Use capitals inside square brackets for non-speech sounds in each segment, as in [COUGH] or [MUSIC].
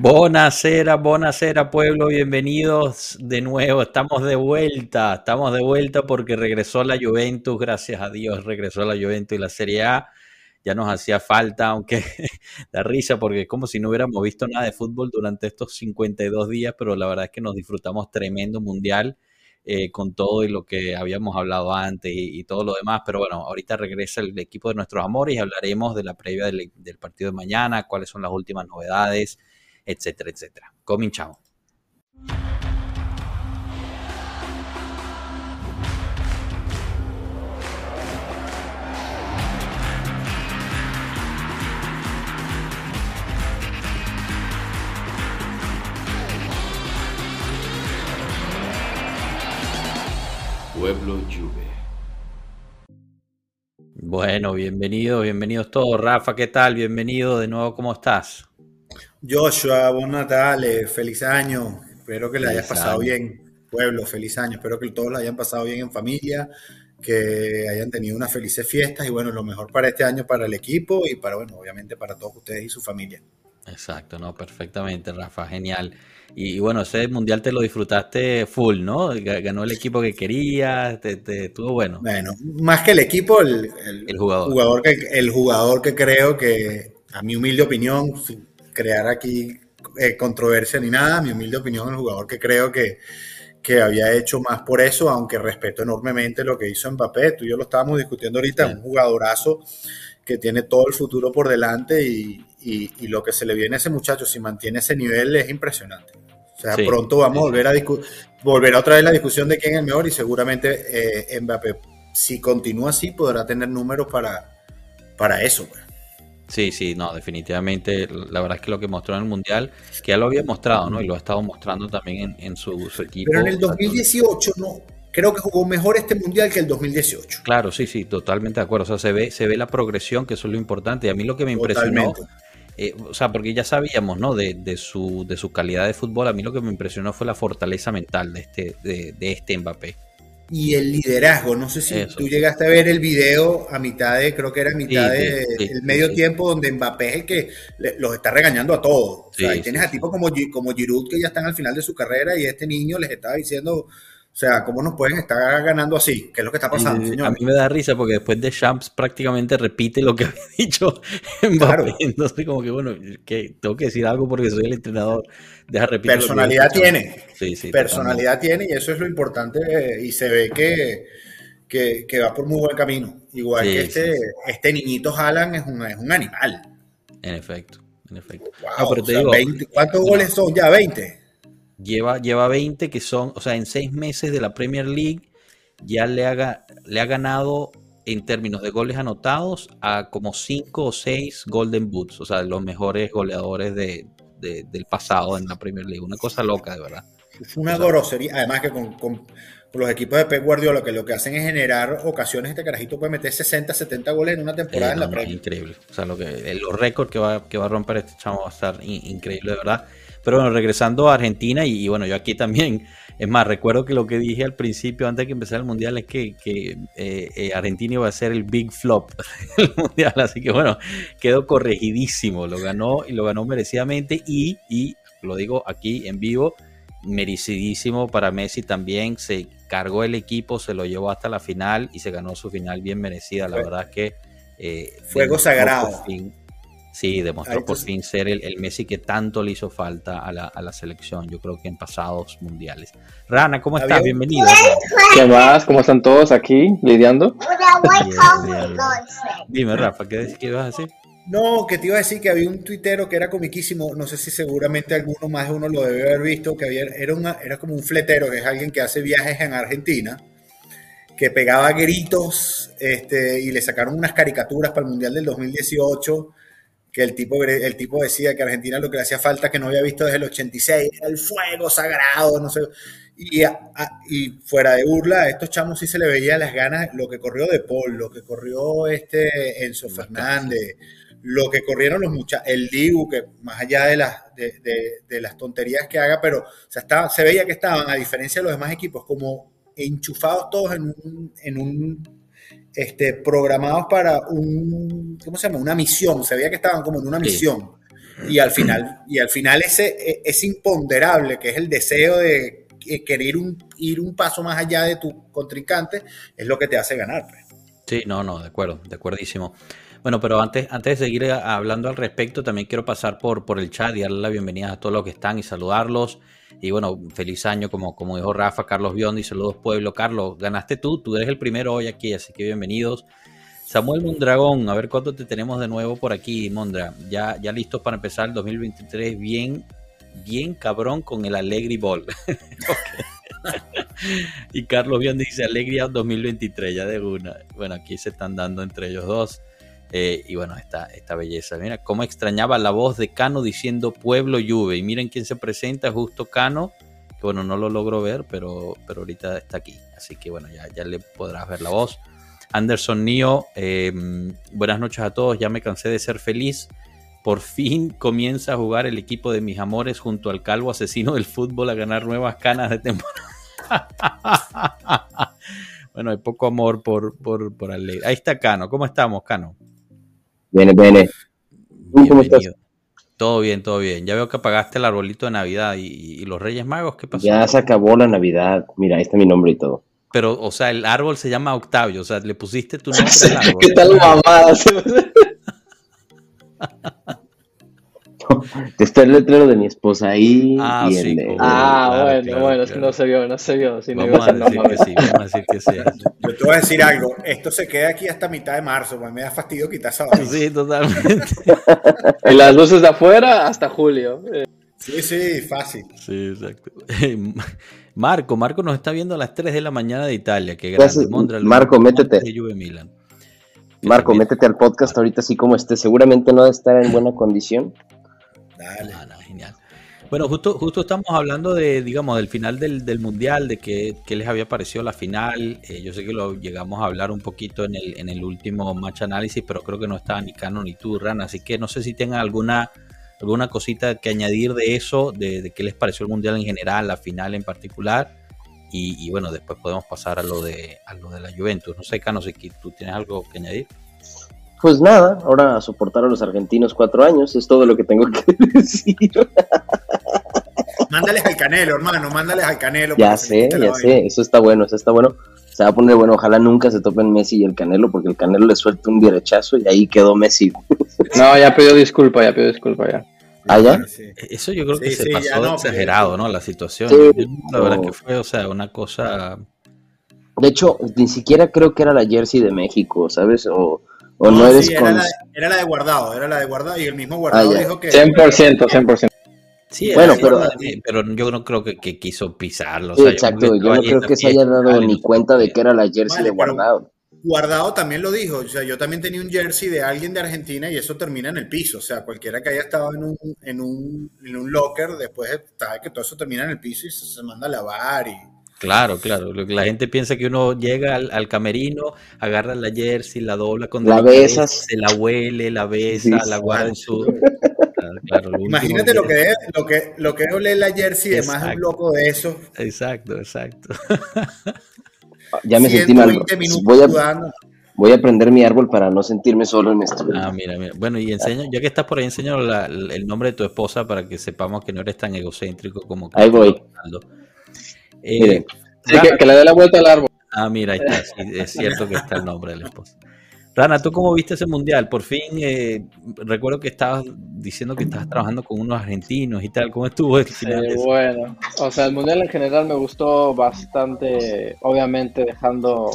Bonacera, bonacera pueblo, bienvenidos de nuevo, estamos de vuelta, estamos de vuelta porque regresó la Juventus, gracias a Dios regresó la Juventus y la Serie A, ya nos hacía falta, aunque [LAUGHS] da risa porque es como si no hubiéramos visto nada de fútbol durante estos 52 días, pero la verdad es que nos disfrutamos tremendo mundial eh, con todo y lo que habíamos hablado antes y, todo lo demás. Pero bueno, ahorita regresa el equipo de nuestros amores y hablaremos de la previa del, partido de mañana, cuáles son las últimas novedades, etcétera, etcétera. Cominchamos. Pueblo Juve. Bueno, bienvenidos, bienvenidos todos. Rafa, ¿qué tal? Bienvenido de nuevo, ¿cómo estás? Joshua, buen Natal, feliz año. Espero que le hayas pasado bien. Pueblo, feliz año. Espero que todos lo hayan pasado bien en familia, que hayan tenido unas felices fiestas y bueno, lo mejor para este año para el equipo y para, bueno, obviamente para todos ustedes y su familia. Exacto, no, perfectamente, Rafa, genial. Y, bueno, ese mundial te lo disfrutaste full, ¿no? Ganó el equipo que quería, te, estuvo bueno. Bueno, más que el equipo, el, jugador. que, el jugador que creo que, a mi humilde opinión, crear aquí eh, controversia ni nada, mi humilde opinión, el jugador que creo que, que había hecho más por eso, aunque respeto enormemente lo que hizo Mbappé. Tú y yo lo estábamos discutiendo ahorita, un jugadorazo que tiene todo el futuro por delante y, y, lo que se le viene a ese muchacho, si mantiene ese nivel, es impresionante. O sea, pronto vamos a volver a, volver a otra vez la discusión de quién es el mejor y seguramente eh, Mbappé, si continúa así, podrá tener números para, para eso. Pues. Sí, sí, no, definitivamente. La verdad es que lo que mostró en el Mundial, que ya lo había mostrado, ¿no? Y lo ha estado mostrando también en, su, equipo. Pero en el 2018 no, creo que jugó mejor este mundial que el 2018. Claro, sí, sí, totalmente de acuerdo. O sea, se ve, se ve la progresión, que eso es lo importante. Y a mí lo que me impresionó eh, o sea, porque ya sabíamos, ¿no? De, de, su, de su calidad de fútbol. A mí lo que me impresionó fue la fortaleza mental de este, de, de este Mbappé. Y el liderazgo, no sé si tú llegaste a ver el video a mitad de, creo que era a mitad de el medio tiempo donde Mbappé es el que los está regañando a todos. O sea, y tienes a tipos como, como Giroud que ya están al final de su carrera y este niño les estaba diciendo, sea, ¿cómo nos pueden estar ganando así? ¿Qué es lo que está pasando, señor? A mí me da risa porque después de Champs prácticamente repite lo que [LAUGHS] había dicho Mbappé. Claro. [LAUGHS] Entonces, como que, bueno, que tengo que decir algo porque soy el entrenador. Deja repetir. Personalidad tiene. Sí, sí. Personalidad tiene y eso es lo importante. Y se ve que, que, va por muy buen camino. Igual que este, este niñito Haaland es un, es un animal. En efecto, en efecto. ¿Cuántos goles son ya? ¿20? Lleva, lleva 20 que son, o sea, en seis meses de la Premier League ya le, haga, le ha ganado en términos de goles anotados a como 5 o 6 Golden Boots, o sea, los mejores goleadores de, del pasado en la Premier League. Una cosa loca, de verdad. Es una grosería, además que con, los equipos de Pep Guardiola que lo que hacen es generar ocasiones, este carajito puede meter 60, 70 goles en una temporada en la Premier. Increíble, o sea, lo que, los récords que va, que va a romper este chamo va a estar increíble, de verdad. Pero bueno, regresando a Argentina, y, bueno, yo aquí también, [LAUGHS] es más, recuerdo que lo que dije al principio, antes de que empezara el Mundial, es que, eh, eh, Argentina iba a ser el big flop [LAUGHS] del Mundial, así que bueno, quedó corregidísimo, lo ganó y lo ganó merecidamente, y, y lo digo aquí en vivo, merecidísimo para Messi también, se cargó el equipo, se lo llevó hasta la final y se ganó su final bien merecida, la verdad es que... Eh, Fuego sagrado. Sí, demostró por fin ser el, Messi que tanto le hizo falta a la, selección, yo creo que en pasados mundiales. Rana, ¿cómo estás? Bienvenido. ¿Qué más? ¿Cómo están todos aquí lidiando? Dime, Rafa, ¿qué, ¿qué ibas a decir? No, que te iba a decir que había un tuitero que era comiquísimo, no sé si seguramente alguno más de uno lo debe haber visto, que había, era, una, era como un fletero, que es alguien que hace viajes en Argentina, que pegaba gritos este, y le sacaron unas caricaturas para el Mundial del 2018 que el tipo, el tipo decía que Argentina lo que le hacía falta que no había visto desde el 86 era el fuego sagrado, no sé. Y, y fuera de burla, a estos chamos sí se le veía las ganas, lo que corrió De Paul, lo que corrió este Enzo Fernández, lo que corrieron los muchachos, el Dibu, que más allá de las, de, las tonterías que haga, pero estaba, se veía que estaban, a diferencia de los demás equipos, como enchufados todos en un, en un este, programados para un, ¿cómo se llama? Una misión, se veía que estaban como en una misión. Y al final, y al final ese, e, es imponderable, que es el deseo de querer ir un paso más allá de tu contrincante, es lo que te hace ganar. Pues. Sí, no, no, de acuerdo, de acuerdísimo. Bueno, pero antes, antes de seguir hablando al respecto, también quiero pasar por, por el chat y darle la bienvenida a todos los que están y saludarlos. Y bueno, feliz año, como, como dijo Rafa, Carlos Biondi, saludos pueblo. Carlos, ganaste tú, tú eres el primero hoy aquí, así que bienvenidos. Samuel Mondragón, a ver cuánto te tenemos de nuevo por aquí, Mondra. Ya, ya listos para empezar el 2023 bien, bien cabrón con el Alegri Ball. [LAUGHS] [LAUGHS] y Carlos Biondi dice Alegría 2023, ya de una. Bueno, aquí se están dando entre ellos dos. Eh, y bueno, esta, esta belleza. Mira cómo extrañaba la voz de Cano diciendo Pueblo Juve. Y miren quién se presenta, justo Cano. Que bueno, no lo logro ver, pero, pero ahorita está aquí. Así que bueno, ya, ya le podrás ver la voz. Anderson Nio, eh, buenas noches a todos. Ya me cansé de ser feliz. Por fin comienza a jugar el equipo de mis amores junto al calvo asesino del fútbol a ganar nuevas canas de temporada. [LAUGHS] bueno, hay poco amor por, por, por Ahí está Cano. ¿Cómo estamos, Cano? Viene, viene. ¿Cómo estás? Todo bien, todo bien. Ya veo que apagaste el arbolito de Navidad y, los Reyes Magos, ¿qué pasó? Ya se acabó la Navidad. Mira, ahí está mi nombre y todo. Pero, o sea, el árbol se llama Octavio, o sea, le pusiste tu [LAUGHS] nombre al árbol. ¿Qué tal mamada? [LAUGHS] Está el letrero de mi esposa ahí. Ah, sí, ah bueno, bueno, no se vio, no se vio. vamos, a decir que sí, vamos a decir que sí. [LAUGHS] Yo te voy a decir algo, esto se queda aquí hasta mitad de marzo, pues me da fastidio quitar esa Sí, totalmente. [LAUGHS] y las luces de afuera hasta julio. Sí, sí, fácil. Sí, exacto. [LAUGHS] Marco, Marco nos está viendo a las 3 de la mañana de Italia. Que grande. Marco, métete. Marco, métete al podcast ahorita así como esté. Seguramente no debe estar en buena condición. Genial. Bueno, justo, justo estamos hablando de, digamos, del final del, Mundial, de qué, les había parecido la final. Eh, yo sé que lo llegamos a hablar un poquito en el, en el último match análisis, pero creo que no estaba ni Cano ni tú, Ran. Así que no sé si tengan alguna, alguna cosita que añadir de eso, de, qué les pareció el Mundial en general, la final en particular. Y, bueno, después podemos pasar a lo de, a lo de la Juventus. No sé, Cano, si tú tienes algo que añadir. Pues nada, ahora soportar a los argentinos cuatro años es todo lo que tengo que [LAUGHS] decir. Mándales al canelo, hermano, mándales al canelo. Ya sé, ya sé, eso está bueno, eso está bueno. Se va a poner bueno, ojalá nunca se topen Messi y el canelo, porque el canelo le suelta un derechazo y ahí quedó Messi. No, ya pidió disculpa, ya pidió disculpa ya. ¿Ah, ya? Eso yo creo que se pasó exagerado, ¿no? La situación. la verdad que fue, o sea, una cosa... De hecho, ni siquiera creo que era la jersey de México, ¿sabes? O ¿O no, eres era, la, era, la, de guardado, era la de guardado y el mismo guardado ah, dijo que... 100%, 100%. Sí, bueno, pero, pero yo no creo que, que quiso pisarlo. exacto, yo, no creo que se haya dado ni cuenta de que era la jersey de guardado. Guardado también lo dijo, o sea, yo también tenía un jersey de alguien de Argentina y eso termina en el piso, o sea, cualquiera que haya estado en un, en un, en un locker, después sabe que todo eso termina en el piso y se, se manda a lavar y Claro, claro. La gente piensa que uno llega al, camerino, agarra la jersey, la dobla con la besas, se la huele, la besa, la guarda en su. Imagínate lo que, es, lo que lo que es la jersey, además un loco de eso. Exacto, exacto. ya me sentí mal. Voy a, voy a prender mi árbol para no sentirme solo en esto. Ah, mira, mira. Bueno, y enseño, ya que estás por ahí, enseño el nombre de tu esposa para que sepamos que no eres tan egocéntrico como. Ahí voy. Eh, que, le dé la vuelta al árbol. Ah, mira, ahí está, es cierto que está el nombre de la esposa. Rana, ¿tú cómo viste ese mundial? Por fin, eh, recuerdo que estabas diciendo que estabas trabajando con unos argentinos y tal. ¿Cómo estuvo el final? bueno, o sea, el mundial en general me gustó bastante, obviamente dejando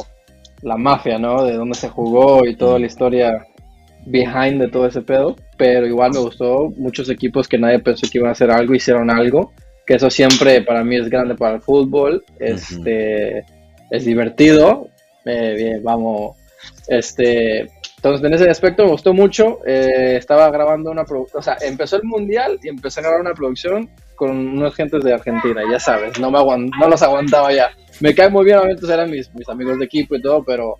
la mafia, ¿no? De dónde se jugó y toda la historia behind de todo ese pedo. Pero igual me gustó muchos equipos que nadie pensó que iban a hacer algo, hicieron algo que eso siempre para mí es grande para el fútbol, este, es divertido, eh, bien, vamos, este, entonces en ese aspecto me gustó mucho, eh, estaba grabando una producción, o sea, empezó el mundial y empecé a grabar una producción con unos gentes de Argentina, ya sabes, no, me no los aguantaba ya, me cae muy bien, obviamente eran mis, mis amigos de equipo y todo, pero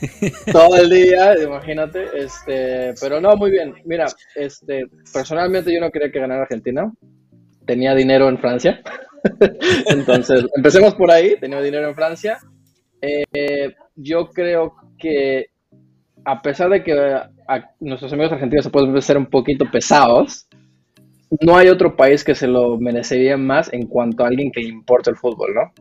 [LAUGHS] todo el día, imagínate, este, pero no, muy bien. Mira, este, personalmente yo no quería que ganara Argentina, tenía dinero en Francia. [LAUGHS] Entonces, empecemos por ahí, tenía dinero en Francia. Eh, yo creo que a pesar de que nuestros amigos argentinos se pueden ser un poquito pesados, no hay otro país que se lo merecería más en cuanto a alguien que le importa el fútbol, ¿no?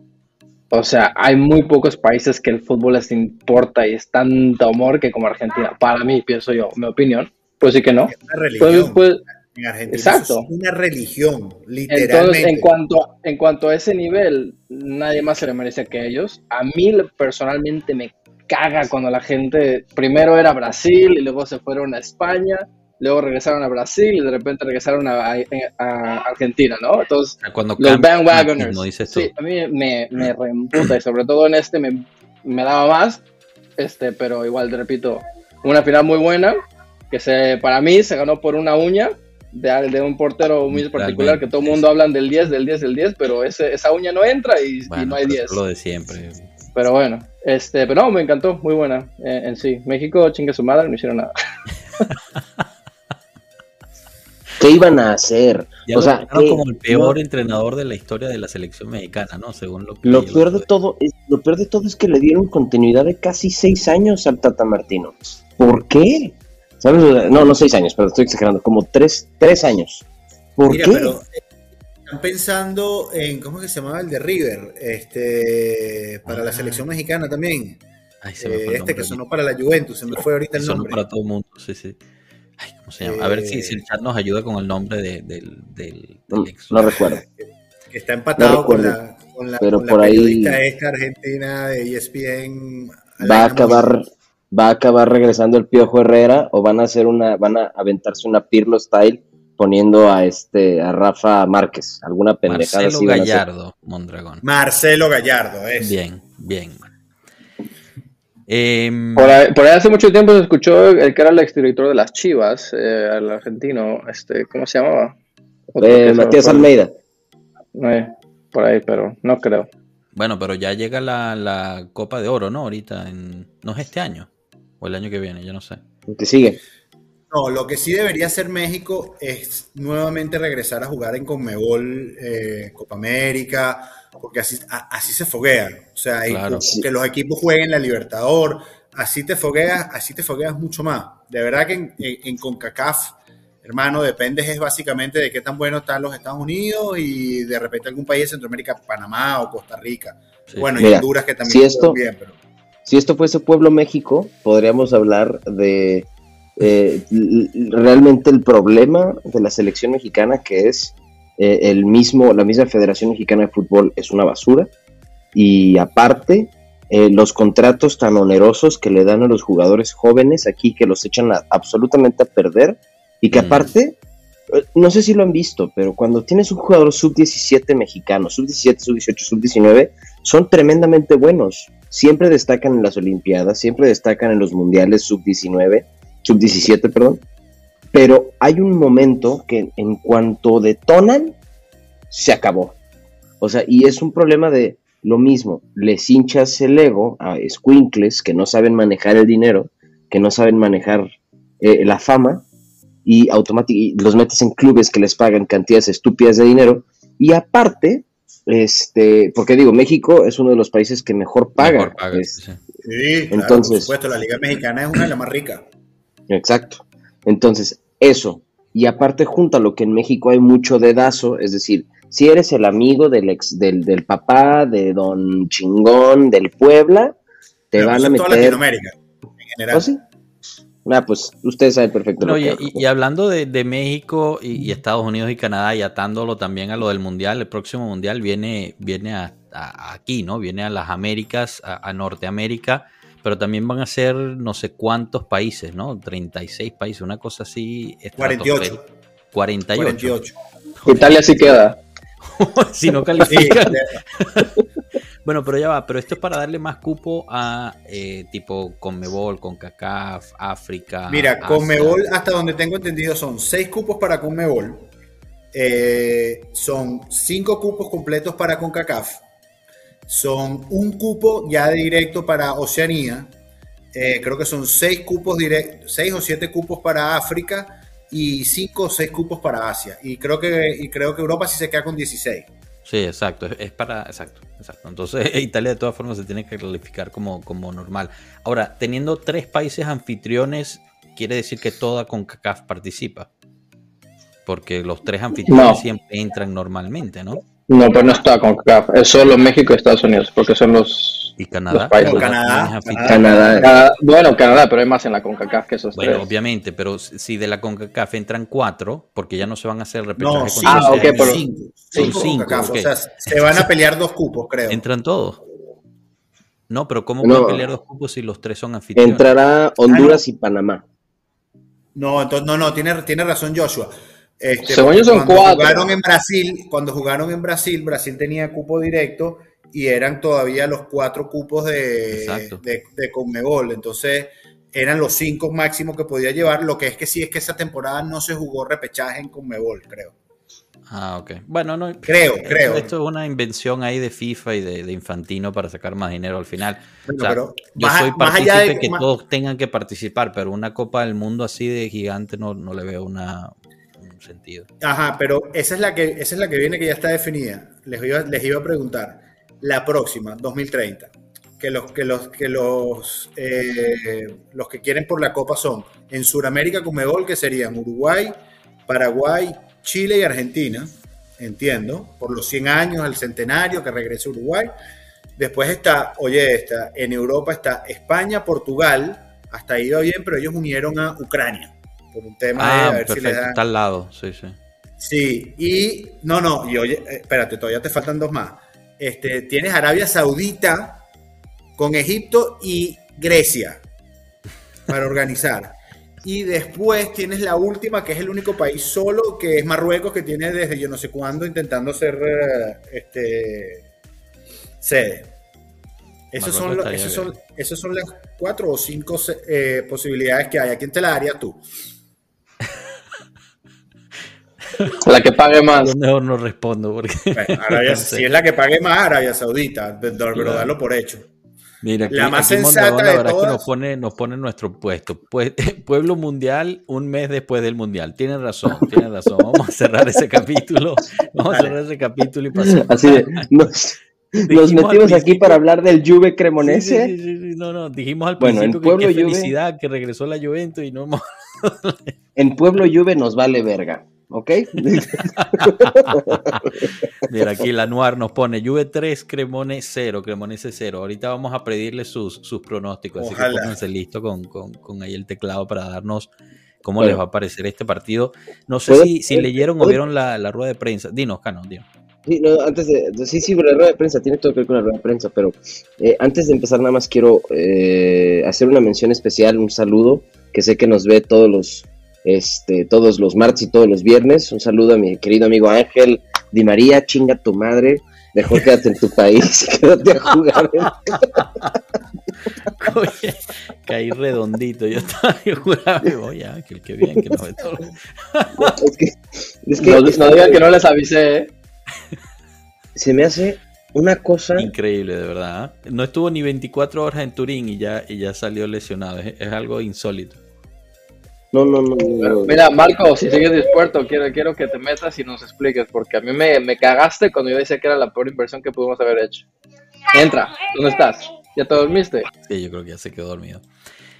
O sea, hay muy pocos países que el fútbol les importa y es tanto amor que como Argentina. Para mí, pienso yo, mi opinión. Pues sí que no. Es una religión. Pues, pues, en Argentina exacto. es una religión, literalmente. Entonces, en cuanto, en cuanto a ese nivel, nadie más se le merece que ellos. A mí personalmente me caga cuando la gente primero era Brasil y luego se fueron a España luego regresaron a Brasil y de repente regresaron a, Argentina, ¿no? Entonces, Cuando los bandwagoners. sí, a mí me, me reemputa y sobre todo en este me, me, daba más, este, pero igual, te repito, una final muy buena, que se, para mí se ganó por una uña de, de un portero muy particular, que todo el mundo hablan del 10, del 10, del 10, pero ese, esa uña no entra y, no hay 10. Lo de siempre. Pero bueno, este, pero no, me encantó, muy buena eh, en sí. México, chinga su madre, no hicieron nada. [LAUGHS] ¿Qué iban a hacer? o sea, como el peor entrenador de la historia de la selección mexicana, ¿no? Según lo que Lo peor de todo es, lo peor de todo es que le dieron continuidad de casi seis años al Tata Martino. ¿Por qué? ¿Sabes? No, no seis años, pero estoy exagerando, como tres, tres años. ¿Por qué? Pero, eh, están pensando en, ¿cómo que se llamaba el de River? Este, para la ah. selección mexicana también. Eh, este que sonó para la Juventus, se me fue ahorita el sonó nombre. para todo el mundo, sí, sí. ¿cómo se llama? A ver si, el chat nos ayuda con el nombre de, del, del, no, recuerdo. [LAUGHS] Que, está empatado con la, con la, pero por periodista ahí esta argentina de ESPN. Va a acabar, va a acabar regresando el Piojo Herrera o van a hacer una, van a aventarse una Pirlo style poniendo a este a Rafa Márquez, alguna pendejada Marcelo Gallardo, Mondragón. Marcelo Gallardo, es. Bien, bien. Em, por, ahí, hace mucho tiempo se escuchó el que era el exdirector de las Chivas, eh, el argentino, este, ¿cómo se llamaba? Eh, Matías Almeida. Eh, por ahí, pero no creo. Bueno, pero ya llega la, Copa de Oro, ¿no? Ahorita, en, no es este año, o el año que viene, yo no sé. ¿Qué sigue? No, lo que sí debería hacer México es nuevamente regresar a jugar en Conmebol, Copa América, porque así, así se foguean. O sea, que los equipos jueguen la Libertador, así te fogueas, así te fogueas mucho más. De verdad que en, en, CONCACAF, hermano, depende es básicamente de qué tan bueno están los Estados Unidos y de repente algún país de Centroamérica, Panamá o Costa Rica. Bueno, y Honduras que también si esto, bien, Si esto fuese Pueblo México, podríamos hablar de eh, realmente el problema de la selección mexicana que es eh, el mismo, la misma Federación Mexicana de Fútbol es una basura y aparte eh, los contratos tan onerosos que le dan a los jugadores jóvenes aquí que los echan absolutamente a perder y que mm. aparte, eh, no sé si lo han visto, pero cuando tienes un jugador sub-17 mexicano, sub-17, sub-18, sub-19, son tremendamente buenos. Siempre destacan en las Olimpiadas, siempre destacan en los Mundiales sub-19, sub-17, perdón pero hay un momento que en cuanto detonan, se acabó. O sea, y es un problema de lo mismo, les hinchas el ego a squinkles que no saben manejar el dinero, que no saben manejar eh, la fama, y automáticamente los metes en clubes que les pagan cantidades estúpidas de dinero, y aparte, este, porque digo, México es uno de los países que mejor paga. sí, entonces, por supuesto, la Liga Mexicana es una de las más ricas. Exacto. Entonces, eso. Y aparte, junto a lo que en México hay mucho dedazo, es decir, si eres el amigo del ex, del, del papá, de don chingón, del Puebla, te van a meter. Latinoamérica, en general. ¿Oh, sí? Ah, pues ustedes saben perfecto. y, hablando de, México y, Estados Unidos y Canadá y atándolo también a lo del Mundial, el próximo Mundial viene, viene a, aquí, ¿no? Viene a las Américas, a Norteamérica pero también van a ser no sé cuántos países, ¿no? 36 países, una cosa así. 48. 48. Italia sí queda. [LAUGHS] si no califican. [LAUGHS] bueno, pero ya va, pero esto es para darle más cupo a eh, tipo Conmebol, CONCACAF, África. Mira, Conmebol, hasta donde tengo entendido, son 6 cupos para Conmebol, eh, son 5 cupos completos para CONCACAF son un cupo ya directo para Oceanía. Eh, creo que son seis cupos directos, seis o siete cupos para África y cinco o seis cupos para Asia. Y creo que, y creo que Europa sí se queda con 16. Sí, exacto. Es para. Exacto, exacto. Entonces, [LAUGHS] Italia de todas formas se tiene que calificar como, como normal. Ahora, teniendo tres países anfitriones, quiere decir que toda CONCACAF participa. Porque los tres anfitriones siempre entran normalmente, ¿no? No, pero no está CONCACAF. Es solo México y Estados Unidos, porque son los ¿Y Canadá? Canadá, Canadá, Bueno, Canadá, pero hay más en la CONCACAF que esos Bueno, obviamente, pero si de la CONCACAF entran cuatro, porque ya no se van a hacer repechaje no, ah, okay, pero... cinco. Son cinco. O sea, se van a pelear dos cupos, creo. ¿Entran todos? No, pero ¿cómo van a pelear dos cupos si los tres son anfitriones? Entrará Honduras y Panamá. No, entonces, no, no, tiene, tiene razón Joshua. Este, Según son cuatro. Jugaron en Brasil, cuando jugaron en Brasil, Brasil tenía cupo directo y eran todavía los cuatro cupos de, de, Conmebol. Entonces, eran los cinco máximos que podía llevar. Lo que es que sí es que esa temporada no se jugó repechaje en Conmebol, creo. Ah, ok. Bueno, no. Creo, creo. Esto es una invención ahí de FIFA y de, Infantino para sacar más dinero al final. pero yo soy partícipe de que todos tengan que participar, pero una Copa del Mundo así de gigante no, no le veo una, un sentido. Ajá, pero esa es la que, esa es la que viene que ya está definida. Les iba, les iba a preguntar la próxima, 2030. Que los que los que los eh, los que quieren por la Copa son en Sudamérica Comebol, que serían Uruguay, Paraguay, Chile y Argentina, entiendo, por los 100 años, el centenario que regrese Uruguay. Después está, oye, está, en Europa está España, Portugal, hasta ahí va bien, pero ellos unieron a Ucrania por un tema de a ah, ver si les dan... está al lado, sí, sí. Sí, y no, no, y oye, eh, espérate, todavía te faltan dos más. Este, tienes Arabia Saudita con Egipto y Grecia para organizar. Y después tienes la última, que es el único país solo, que es Marruecos, que tiene desde yo no sé cuándo intentando ser eh, este, sede. Esos son, esos, son, las cuatro o cinco eh, posibilidades que hay. ¿A quién te la tú? [LAUGHS] La que pague más. Mejor no respondo. Porque [LAUGHS] Si es la que pague más, Arabia Saudita, pero darlo por hecho. Mira, la más sensata de todas. Que nos pone, nos pone nuestro puesto. Pues, [LAUGHS] pueblo mundial un mes después del mundial. Tienen razón, tienen razón. Vamos a cerrar ese capítulo. Vamos a cerrar ese capítulo y pasar. Así de, nos, metimos aquí para hablar del Juve Cremonese. Sí, sí, sí, no, no. Dijimos al principio que qué felicidad que regresó la Juventus y no En Pueblo Juve nos vale verga. ¿Ok? [LAUGHS] Mira, aquí la Noir nos pone Juve 3, Cremone 0, Cremonese 0. Ahorita vamos a pedirle sus, sus pronósticos, así que pónganse listo con, con, ahí el teclado para darnos cómo les va a parecer este partido. No sé si, si leyeron o vieron la, la, rueda de prensa. Dinos, Cano, dinos. Sí, no, antes de, sí, sí, la rueda de prensa, tiene todo que ver con la rueda de prensa, pero eh, antes de empezar nada más quiero eh, hacer una mención especial, un saludo, que sé que nos ve todos los este, todos los martes y todos los viernes. Un saludo a mi querido amigo Ángel Di María, chinga tu madre. Mejor quédate en tu país, [LAUGHS] quédate a jugar. [LAUGHS] Oye, caí redondito. Yo estaba jugando, oye, Ángel, qué bien que no ve todo. es que, es que, no, digan que no les avisé, ¿eh? Se me hace una cosa increíble, de verdad. ¿eh? No estuvo ni 24 horas en Turín y ya, y ya salió lesionado. es algo insólito. No, no, no, Mira, Marco, si sigues dispuesto, quiero, quiero que te metas y nos expliques, porque a mí me, me cagaste cuando yo decía que era la peor inversión que pudimos haber hecho. Entra, ¿dónde estás? ¿Ya te dormiste? Sí, yo creo que ya se quedó dormido.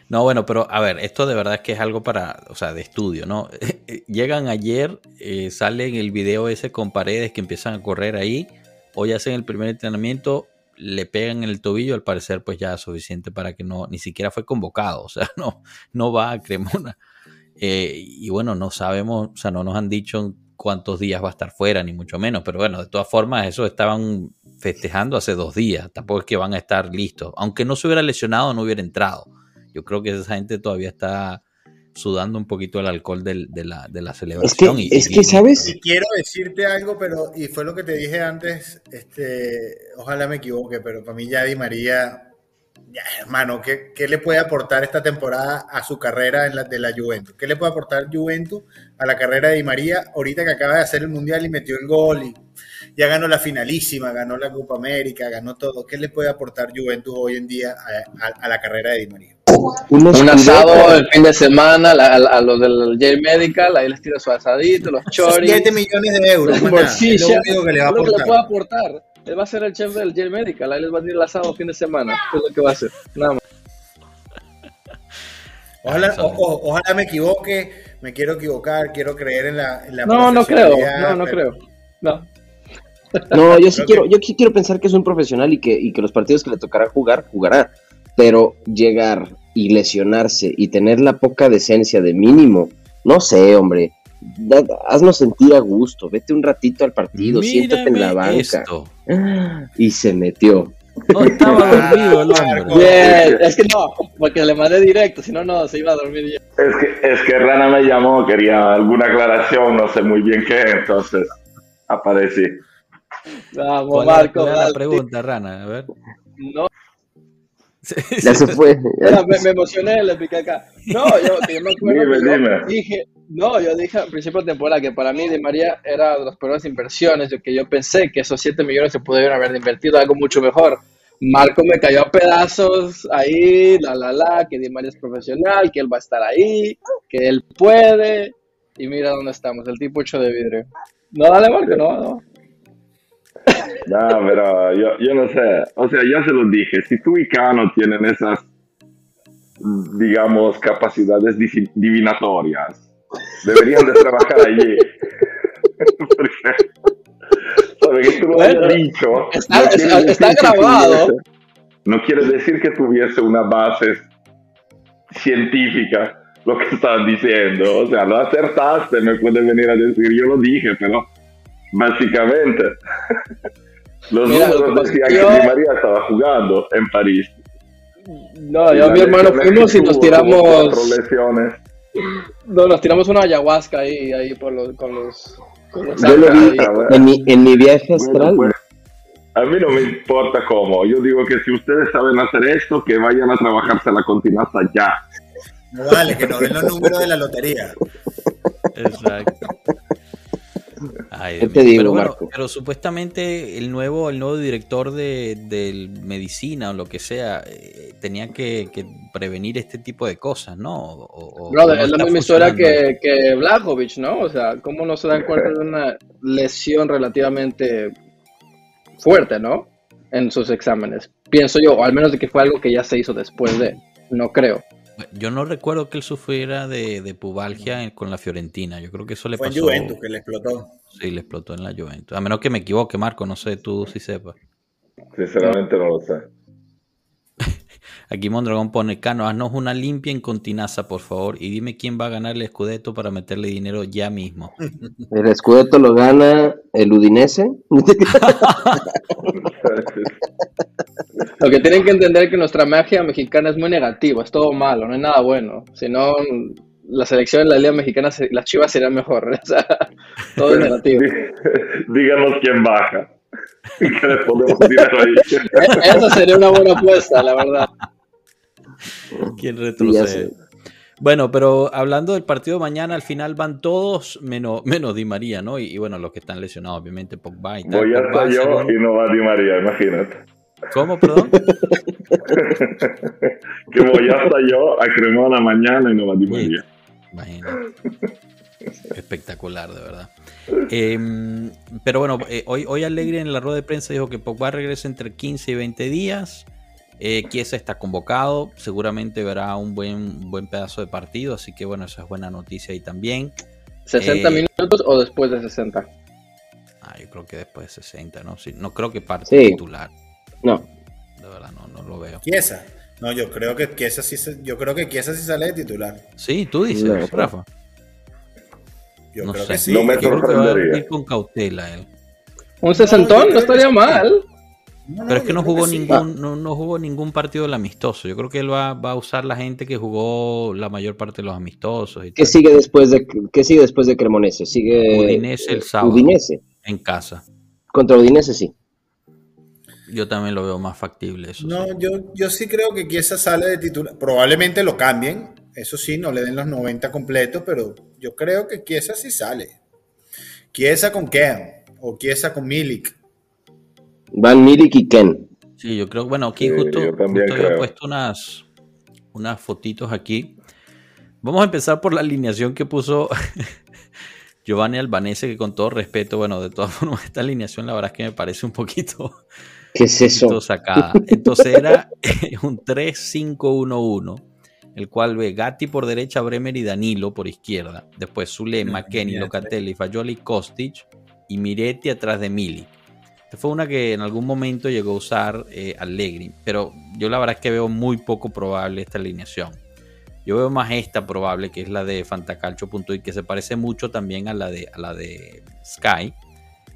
No, bueno, pero a ver, esto de verdad es que es algo para, o sea, de estudio, ¿no? [LAUGHS] Llegan ayer, eh, salen el video ese con paredes que empiezan a correr ahí, hoy hacen el primer entrenamiento, le pegan en el tobillo, al parecer pues ya es suficiente para que no, ni siquiera fue convocado, [LAUGHS] o sea, no, no va a Cremona. Eh, y bueno, no sabemos, o sea, no nos han dicho cuántos días va a estar fuera, ni mucho menos, pero bueno, de todas formas, eso estaban festejando hace dos días, tampoco es que van a estar listos, aunque no se hubiera lesionado, no hubiera entrado. Yo creo que esa gente todavía está sudando un poquito el alcohol de, la, de la celebración. Es que, ¿sabes? Y quiero decirte algo, pero, y fue lo que te dije antes, este, ojalá me equivoque, pero para mí ya Di María hermano, ¿qué, ¿qué, le puede aportar esta temporada a su carrera en la, de la Juventus? ¿Qué le puede aportar Juventus a la carrera de Di María ahorita que acaba de hacer el Mundial y metió el gol? Y ya ganó la finalísima, ganó la Copa América, ganó todo. ¿Qué le puede aportar Juventus hoy en día a, la carrera de Di María? Un asado el fin de semana a, los del J Medical, ahí les tira su asadito, los [LAUGHS] choris. 7 millones de euros. [LAUGHS] lo único que le va a aportar. Él va a ser el chef del J Medical, ahí les va a tirar el asado fin de semana. ¿Qué es lo que va a hacer? Nada más. [LAUGHS] Ojalá, ojalá me equivoque, me quiero equivocar, quiero creer en la, en No, no creo, no, no creo. No. No, yo sí quiero, yo sí quiero pensar que es un profesional y que, y que los partidos que le tocará jugar, jugará. Pero llegar y lesionarse y tener la poca decencia de mínimo, no sé, hombre. Haznos sentir a gusto, vete un ratito al partido, siéntate en la banca. [GASPS] Y se metió. No estaba [LAUGHS] dormido el hombre. [LAUGHS] Bien, es que no, porque le mandé directo, si no, no, se iba a dormir ya. Es que, es que Rana me llamó, quería alguna aclaración, no sé muy bien qué, entonces aparecí. Vamos, Marco. la pregunta, Rana? A ver. No. Ya se fue. me, emocioné, le piqué acá. No, yo, yo me acuerdo dije, no, yo dije al principio de temporada que para mí Di María era de las peores inversiones, que yo pensé que esos 7 millones se pudieron haber invertido algo mucho mejor. Marco me cayó a pedazos ahí, la la la, que Di María es profesional, que él va a estar ahí, que él puede. Y mira dónde estamos, el tipo hecho de vidrio. No, dale Marco, no, no. No, pero yo, yo no sé. O sea, ya se lo dije. Si tú y Cano tienen esas, digamos, capacidades divinatorias, deberían de trabajar allí. [LAUGHS] Porque, que tú lo has dicho. Está, grabado. no quiere decir que tuviese una base científica lo que estás diciendo. O sea, lo acertaste, me puedes venir a decir, yo lo dije, pero básicamente. Los números decían que Di María estaba jugando en París. No, yo y mi hermano fuimos y nos tiramos. No, nos tiramos una ayahuasca ahí, ahí por los, con los. yo lo vi en mi, en mi viaje astral. Pues, a mí no me importa cómo. Yo digo que si ustedes saben hacer esto, que vayan a trabajarse a la continuación ya. No vale, que no den los números de la lotería. Exacto pero, supuestamente el nuevo, el nuevo director de, medicina o lo que sea eh, tenía que, prevenir este tipo de cosas, ¿no? es la misma historia que, que ¿no? O sea, ¿cómo no se dan cuenta de una lesión relativamente fuerte, ¿no? En sus exámenes. Pienso yo, o al menos de que fue algo que ya se hizo después de, no creo. Yo no recuerdo que él sufriera de, de pubalgia con la Fiorentina. Yo creo que eso le pasó. Fue en Juventus que le explotó. Sí, le explotó en la Juventus. A menos que me equivoque, Marco, no sé, tú si sepas. Sinceramente no lo sé. Aquí Mondragón pone, Cano, haznos una limpia en Continaza, por favor, y dime quién va a ganar el Scudetto para meterle dinero ya mismo. [LAUGHS] El Scudetto lo gana el Udinese. [LAUGHS] Lo que tienen que entender es que nuestra magia mexicana es muy negativa, es todo malo, no es nada bueno. Si no, la selección de la Liga Mexicana, las chivas serían mejor. [LAUGHS] O sea, todo es negativo. Díganos quién baja. Que le ahí. Esa sería una buena apuesta, la verdad. [LAUGHS] ¿Quién retrocede? Bueno, pero hablando del partido de mañana, al final van todos menos, menos Di María, ¿no? Y, bueno, los que están lesionados, obviamente, Pogba y tal. Voy a yo y no va Di María, imagínate. ¿Cómo, perdón? [LAUGHS] que voy hasta yo a Cremona mañana y no va Di María. Imagínate. Espectacular, de verdad. Em, pero bueno, eh, hoy, hoy Alegre en la rueda de prensa dijo que Pogba regresa entre 15 y 20 días. Eh, Kiesa está convocado, seguramente verá un buen, buen pedazo de partido, así que bueno, esa es buena noticia ahí también. ¿60 eh, minutos o después de 60? Ah, yo creo que después de 60, ¿no? Sí, no creo que parte titular. No. De verdad, no, no lo veo. Kiesa. No, yo creo que Kiesa sí, yo creo que Kiesa sí sale de titular. Sí, tú dices, Rafa. Yo no creo sé. que sí. No me sorprendería. con cautela él. Un sesentón no estaría mal. Pero es que no jugó ningún, no, jugó ningún partido del amistoso. Yo creo que él va, a usar la gente que jugó la mayor parte de los amistosos. ¿Qué sigue después de qué sigue después de Cremonese? Sigue Udinese el sábado. Udinese. En casa. Contra Udinese sí. Yo también lo veo más factible eso. No, yo, yo sí creo que Kiesa sale de titular. Probablemente lo cambien. Eso sí, no le den los 90 completos, pero yo creo que Kiesa sí sale. Kiesa con Kean o Chiesa con Milik. Van Milik y Ken. Sí, yo creo, bueno, aquí justo, he puesto unas, unas fotitos aquí. Vamos a empezar por la alineación que puso [LAUGHS] Giovanni Albanese, que con todo respeto, bueno, de todas [LAUGHS] formas, esta alineación la verdad es que me parece un poquito, [LAUGHS] ¿Qué es eso? sacada. Entonces era un 3-5-1-1, el cual ve Gatti por derecha, Bremer y Danilo por izquierda. Después Zule, McKenny, Locatelli, Fayoli, Kostic y Miretti atrás de Mili. Esta fue una que en algún momento llegó a usar eh, Allegri, pero yo la verdad es que veo muy poco probable esta alineación. Yo veo más esta probable, que es la de Fantacalcio.it, que se parece mucho también a la de, la de Sky,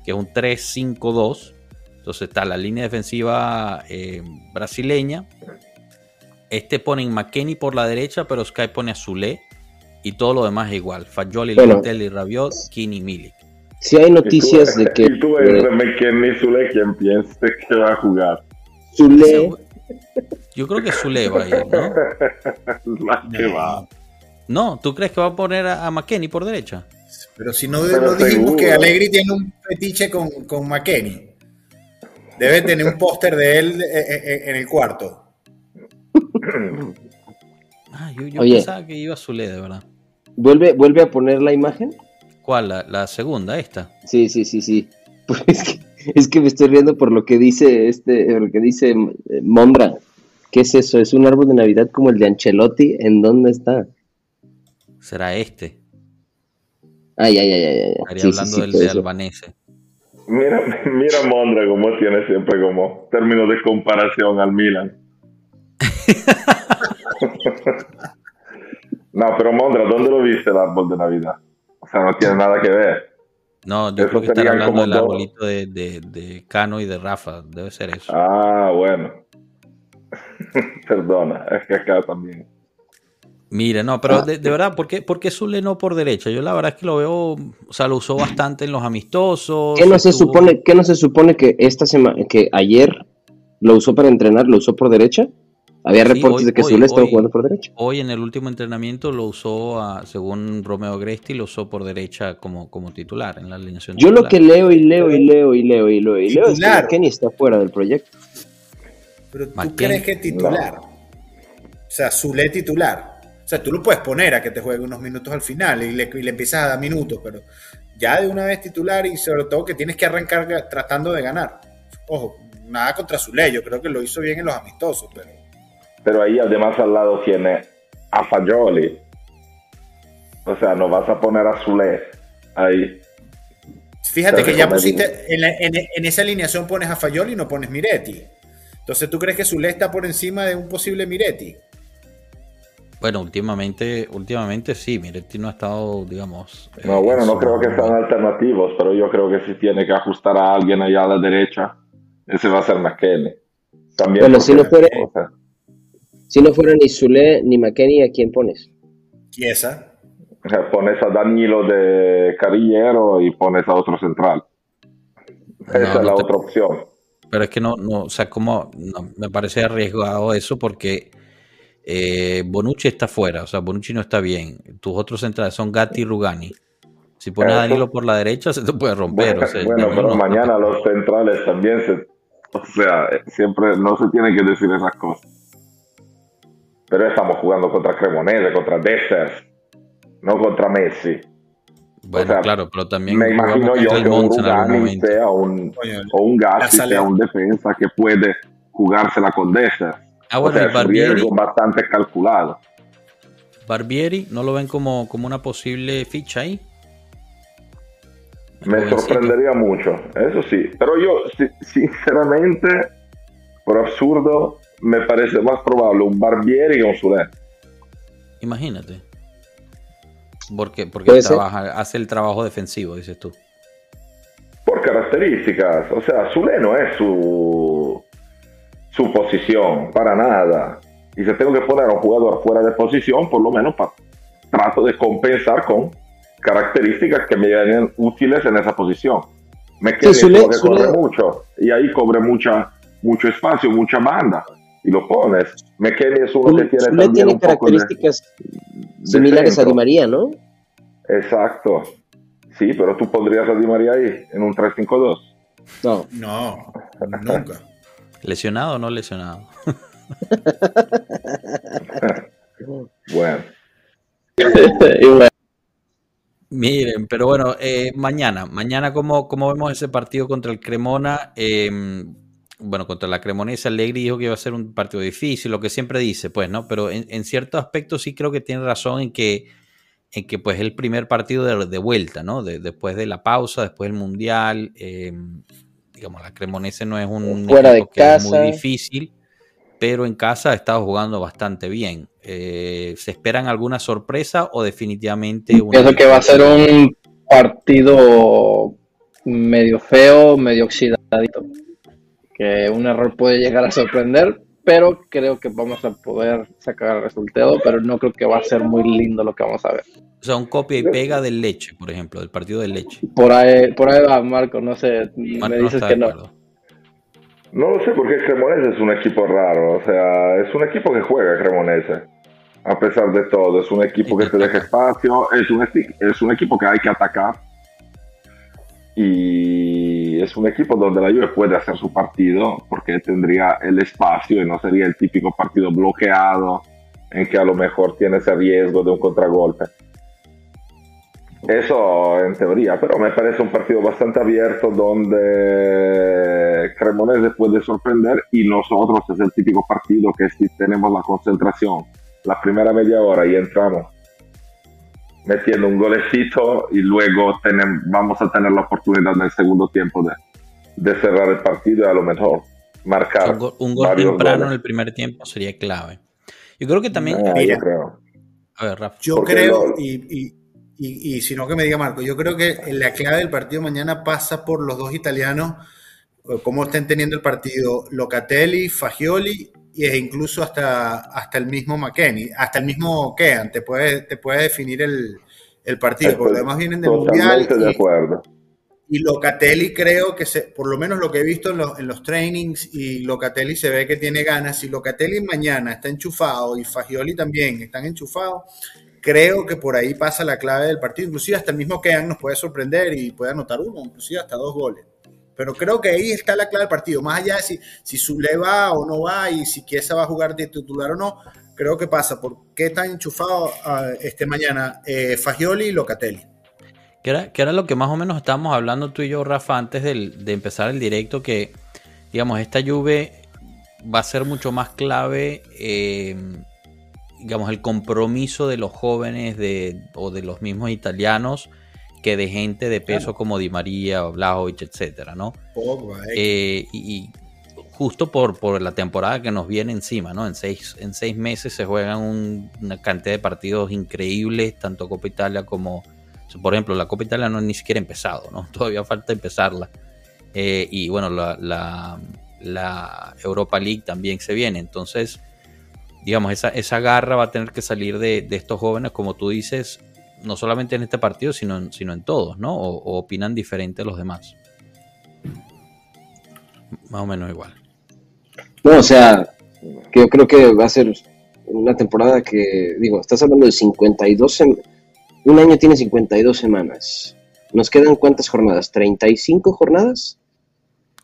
que es un 3-5-2. Entonces está la línea defensiva eh, brasileña. Este pone en McKenny por la derecha, pero Sky pone a Zule. Y todo lo demás es igual. Fajoli, bueno, Rabiot, Kini, Milik. Si hay noticias de que. Y tú eh, McKenny Zule, ¿quién piensas que va a jugar? Zule. Yo creo que Zule va a ir, ¿no? [LAUGHS] que va. No, ¿tú crees que va a poner a, McKenny por derecha? Pero si no, no dijimos que Allegri tiene un fetiche con, con McKenny. Debe tener un póster de él eh, eh, en el cuarto. Ah, yo, pensaba que iba a Zule, de verdad. ¿Vuelve, ¿Vuelve a poner la imagen? ¿Cuál? La, segunda, esta. Sí, sí, sí, sí. [LAUGHS] Pues es, que, es que me estoy riendo por lo que dice este, lo que dice eh, Mondra. ¿Qué es eso? ¿Es un árbol de Navidad como el de Ancelotti? ¿En dónde está? Será este. Ay, ay, ay, ay. Estaría hablando del de Albanese. Mira, mira Mondra como tiene siempre como término de comparación al Milan. [LAUGHS] [LAUGHS] no, pero Mondra, ¿dónde lo viste el árbol de Navidad? Sea, no tiene nada que ver. No, yo creo que están hablando del arbolito de, de, Cano y de Rafa. Debe ser eso. Ah, bueno. [LAUGHS] Perdona, es que acá también. Mire, no, pero de, verdad, ¿por qué, ¿por qué Zule no por derecha? Yo la verdad es que lo veo, o sea, lo usó bastante en los amistosos. ¿Qué no se supone, qué no se supone que esta semana, que ayer lo usó para entrenar, lo usó por derecha? Había reportes de que Zule estaba jugando por derecha. Hoy en el último entrenamiento lo usó, según Romeo Gresti, lo usó por derecha como, como titular en la alineación. Yo lo que leo y leo y leo y leo y leo y leo es que Kenny está fuera del proyecto. Pero tú crees que titular. O sea, Zule titular. O sea, tú lo puedes poner a que te juegue unos minutos al final y le, y le empiezas a dar minutos, pero ya de una vez titular y sobre todo que tienes que arrancar tratando de ganar. Ojo, nada contra Zule, yo creo que lo hizo bien en los amistosos, pero pero ahí además al lado tiene a Fagioli. O sea, no vas a poner a Zule ahí. Fíjate que ya pusiste, en, esa alineación pones a Fagioli y no pones Miretti. Entonces, ¿tú crees que Zule está por encima de un posible Miretti? Bueno, últimamente, últimamente sí, Miretti no ha estado, digamos. No, eh, bueno, no creo que sean alternativos, pero yo creo que si tiene que ajustar a alguien allá a la derecha, ese va a ser McKenny. También bueno, si no fuera, si no fuera ni Zule ni McKenny, ¿a quién pones? Chiesa. Pones a Danilo de Carillero y pones a otro central. Esa es la otra opción. Pero es que no, no, o sea, como me parece arriesgado eso porque eh, Bonucci está fuera, o sea, Bonucci no está bien. Tus otros centrales son Gatti y Rugani. Si pones a Danilo por la derecha, se te puede romper. [LAUGHS] Bueno, pero mañana los centrales también se. O sea, siempre no se tiene que decir esas cosas pero estamos jugando contra Cremonese, contra Dessers, no contra Messi. Bueno, claro, pero también me imagino yo que un Rugani sea un, o un Gassi sea un defensa que puede jugársela con Dessers. Ah, bueno, o sea, Barbieri, bastante calculado. Barbieri, ¿no lo ven como, como una posible ficha ahí? Me sorprendería mucho, eso sí. Pero yo, sinceramente, por absurdo, me parece más probable un Barbieri que un Zule. Imagínate. Porque, porque trabaja, hace el trabajo defensivo, dices tú. Por características. O sea, Zule no es su, su posición, para nada. Y si tengo que poner a un jugador fuera de posición, por lo menos trato de compensar con características que me vienen útiles en esa posición. Me quedé sí, corre mucho y ahí cobre mucha, mucho espacio, mucha banda y lo pones. McKenny es uno que tiene también tiene características similares a Di María, ¿no? Exacto. Sí, pero tú pondrías a Di María ahí en un 3-5-2. No. No, nunca. [LAUGHS] ¿Lesionado o no lesionado? [LAUGHS] [LAUGHS] bueno. Miren, pero bueno, eh, mañana, mañana ¿cómo, ¿cómo, vemos ese partido contra el Cremona? Em, bueno, contra la Cremonesa, Allegri dijo que iba a ser un partido difícil, lo que siempre dice, pues, ¿no? Pero en, en cierto aspecto sí creo que tiene razón en que, en que pues, es el primer partido de, de vuelta, ¿no? después de la pausa, después del Mundial. Em, digamos, la Cremonese no es un Fuera de que casa. es muy difícil, pero en casa ha estado jugando bastante bien. Eh, ¿Se esperan alguna sorpresa o definitivamente una Pienso que va a ser un partido medio feo, medio oxidadito. Que un error puede llegar a sorprender, pero creo que vamos a poder sacar el resultado, pero no creo que va a ser muy lindo lo que vamos a ver. O sea, un copia y pega del leche, por ejemplo, del partido del leche. Por ahí, por ahí va, Marco, no sé, Marco me dices está que de no. acuerdo. No lo sé porque Cremonese es un equipo raro, o sea, es un equipo que juega Cremonese, a pesar de todo, es un equipo que te deja espacio, es un, es un equipo que hay que atacar y es un equipo donde la Juve puede hacer su partido porque tendría el espacio y no sería el típico partido bloqueado en que a lo mejor tiene ese riesgo de un contragolpe. Eso en teoría, pero me parece un partido bastante abierto donde Cremonese puede sorprender y nosotros es el típico partido que si tenemos la concentración la primera media hora y entramos metiendo un golecito y luego tenem- vamos a tener la oportunidad en el segundo tiempo de, de cerrar el partido y a lo mejor marcar Un gol, un gol varios temprano goles. en el primer tiempo sería clave. Yo creo que también. Yo creo. A ver, Rafa. Yo Porque creo, lo- y, y, y, y si no que me diga Marco, yo creo que la clave del partido mañana pasa por los dos italianos, eh, cómo estén teniendo el partido Locatelli, Fagioli e incluso hasta, hasta el mismo McKenny, hasta el mismo Kean, te puede, te puede definir el, el partido, porque además vienen del Mundial de y, acuerdo. y Locatelli creo que se, por lo menos lo que he visto en los, en los trainings y Locatelli se ve que tiene ganas. Si Locatelli mañana está enchufado y Fagioli también están enchufados, creo que por ahí pasa la clave del partido. Inclusive hasta el mismo Kean nos puede sorprender y puede anotar uno, inclusive hasta dos goles. Pero creo que ahí está la clave del partido. Más allá de si, si Zule va o no va y si Chiesa va a jugar de titular o no, creo que pasa por qué están enchufados ah, este mañana eh, Fagioli y Locatelli. Que era, que era lo que más o menos estábamos hablando tú y yo, Rafa, antes de empezar el directo, que, digamos, esta Juve va a ser mucho más clave, eh, digamos, el compromiso de los jóvenes de, o de los mismos italianos que de gente de peso como Di María, Vlahovic, etcétera, ¿no? Pogba, eh. Eh, y, y justo por, por la temporada que nos viene encima, ¿no? En seis, en seis meses se juegan un- una cantidad de partidos increíbles, tanto Copa Italia como, por ejemplo, la Copa Italia no ha ni siquiera empezado, ¿no? [LAUGHS] Todavía falta empezarla. Eh, y bueno, la, la- la Europa League también se viene. Entonces, digamos, esa, esa garra va a tener que salir de, de estos jóvenes, como tú dices, no solamente en este partido, sino en, sino en todos, ¿no? O, o opinan diferente a los demás. Más o menos igual. No, o sea, que yo creo que va a ser una temporada que, digo, estás hablando de 52, sem- un año tiene 52 semanas. ¿Nos quedan cuántas jornadas? ¿35 jornadas?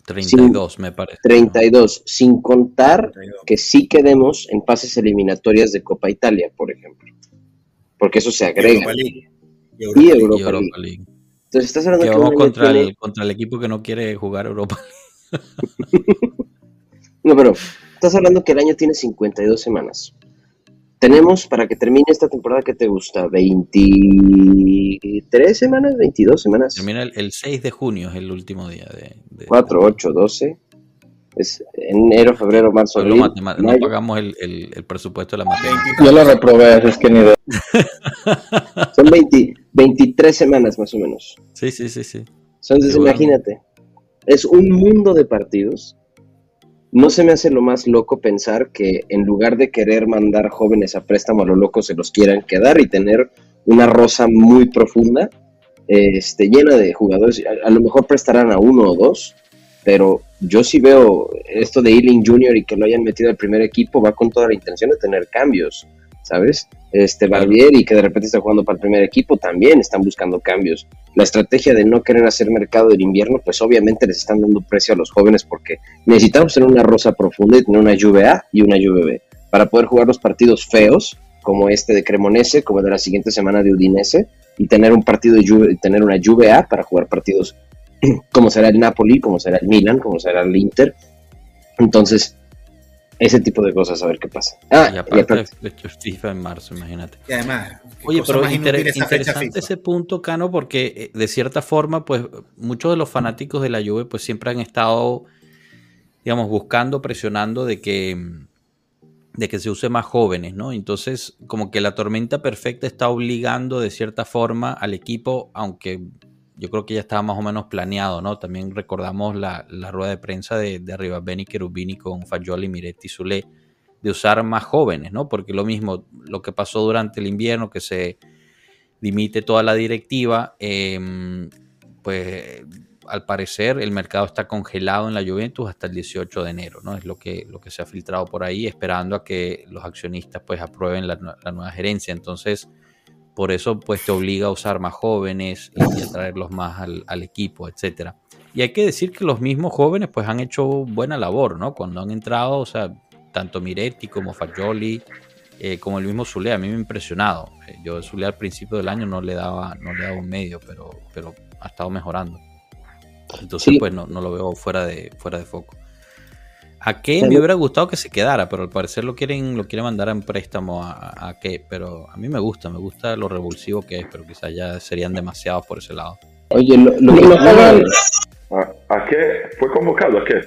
32, me parece. 32, sin contar que sí quedemos en pases eliminatorias de Copa Italia, por ejemplo. Porque eso se agrega. Europa League. Y Y Europa League. Europa, Y Europa League. League. Entonces estás hablando Que vamos contra tiene- el, contra el equipo que no quiere jugar Europa. [LAUGHS] No, pero estás hablando que el año tiene 52 semanas. Tenemos para que termine esta temporada que te gusta, 23 semanas, 22 semanas, Termina el, el 6 de junio, es el último día de. de 4, 8, 12. Es enero, febrero, marzo, abril, no pagamos el, el- el presupuesto de la matemática. Yo lo reprobé, es que ni idea. [LAUGHS] Son 20 23 semanas más o menos. Sí, sí, sí, sí. Entonces, imagínate, es un mundo de partidos. No se me hace lo más loco pensar que en lugar de querer mandar jóvenes a préstamo a lo loco, se los quieran quedar y tener una rosa muy profunda, este, llena de jugadores. A, a lo mejor prestarán a uno o dos, pero yo sí veo esto de Ealing Jr. y que lo hayan metido al primer equipo, va con toda la intención de tener cambios. ¿sabes? Este Barbieri, que de repente está jugando para el primer equipo, también están buscando cambios. La estrategia de no querer hacer mercado del invierno, pues obviamente les están dando precio a los jóvenes porque necesitamos tener una rosa profunda y tener una lluvia A y una lluvia B para poder jugar los partidos feos, como este de Cremonese, como el de la siguiente semana de Udinese, y tener un partido de lluvia, tener una lluvia A para jugar partidos [CLEARS THROAT] como será el Napoli, como será el Milan, como será el Inter. Entonces, ese tipo de cosas, a ver qué pasa. Ah, y aparte, FIFA en marzo, imagínate. Y además, oye, pero interesante ese punto, Cano, porque eh, de cierta forma, pues muchos de los fanáticos de la Juve, pues siempre han estado, digamos, buscando, presionando de que de que se use más jóvenes, ¿no? Entonces, como que la tormenta perfecta está obligando de cierta forma al equipo, aunque yo creo que ya estaba más o menos planeado, ¿no? También recordamos la, rueda de prensa de, de Arriba Beni Cherubini con Fagioli, Miretti y Zule, de usar más jóvenes, ¿no? Porque lo mismo, lo que pasó durante el invierno, que se dimite toda la directiva, em, pues al parecer el mercado está congelado en la Juventus hasta el 18 de enero, ¿no? Es lo que, lo que se ha filtrado por ahí, esperando a que los accionistas pues aprueben la, la nueva gerencia. Entonces, por eso pues te obliga a usar más jóvenes y a traerlos más al, equipo, etcétera. Y hay que decir que los mismos jóvenes pues han hecho buena labor, ¿no? Cuando han entrado, o sea, tanto Miretti como Fagioli, eh, como el mismo Zule, a mí me ha impresionado. Eh, yo Zule al principio del año no le daba, no le daba un medio, pero, pero ha estado mejorando. Entonces, pues no, no, lo veo fuera de, fuera de foco. A qué me hubiera gustado que se quedara, pero al parecer lo quieren, lo quieren mandar en préstamo a, a qué, pero a mí me gusta, me gusta lo revulsivo que es, pero quizás ya serían demasiados por ese lado. Oye, lo, lo, ¿A, qué? ¿Fue convocado a qué?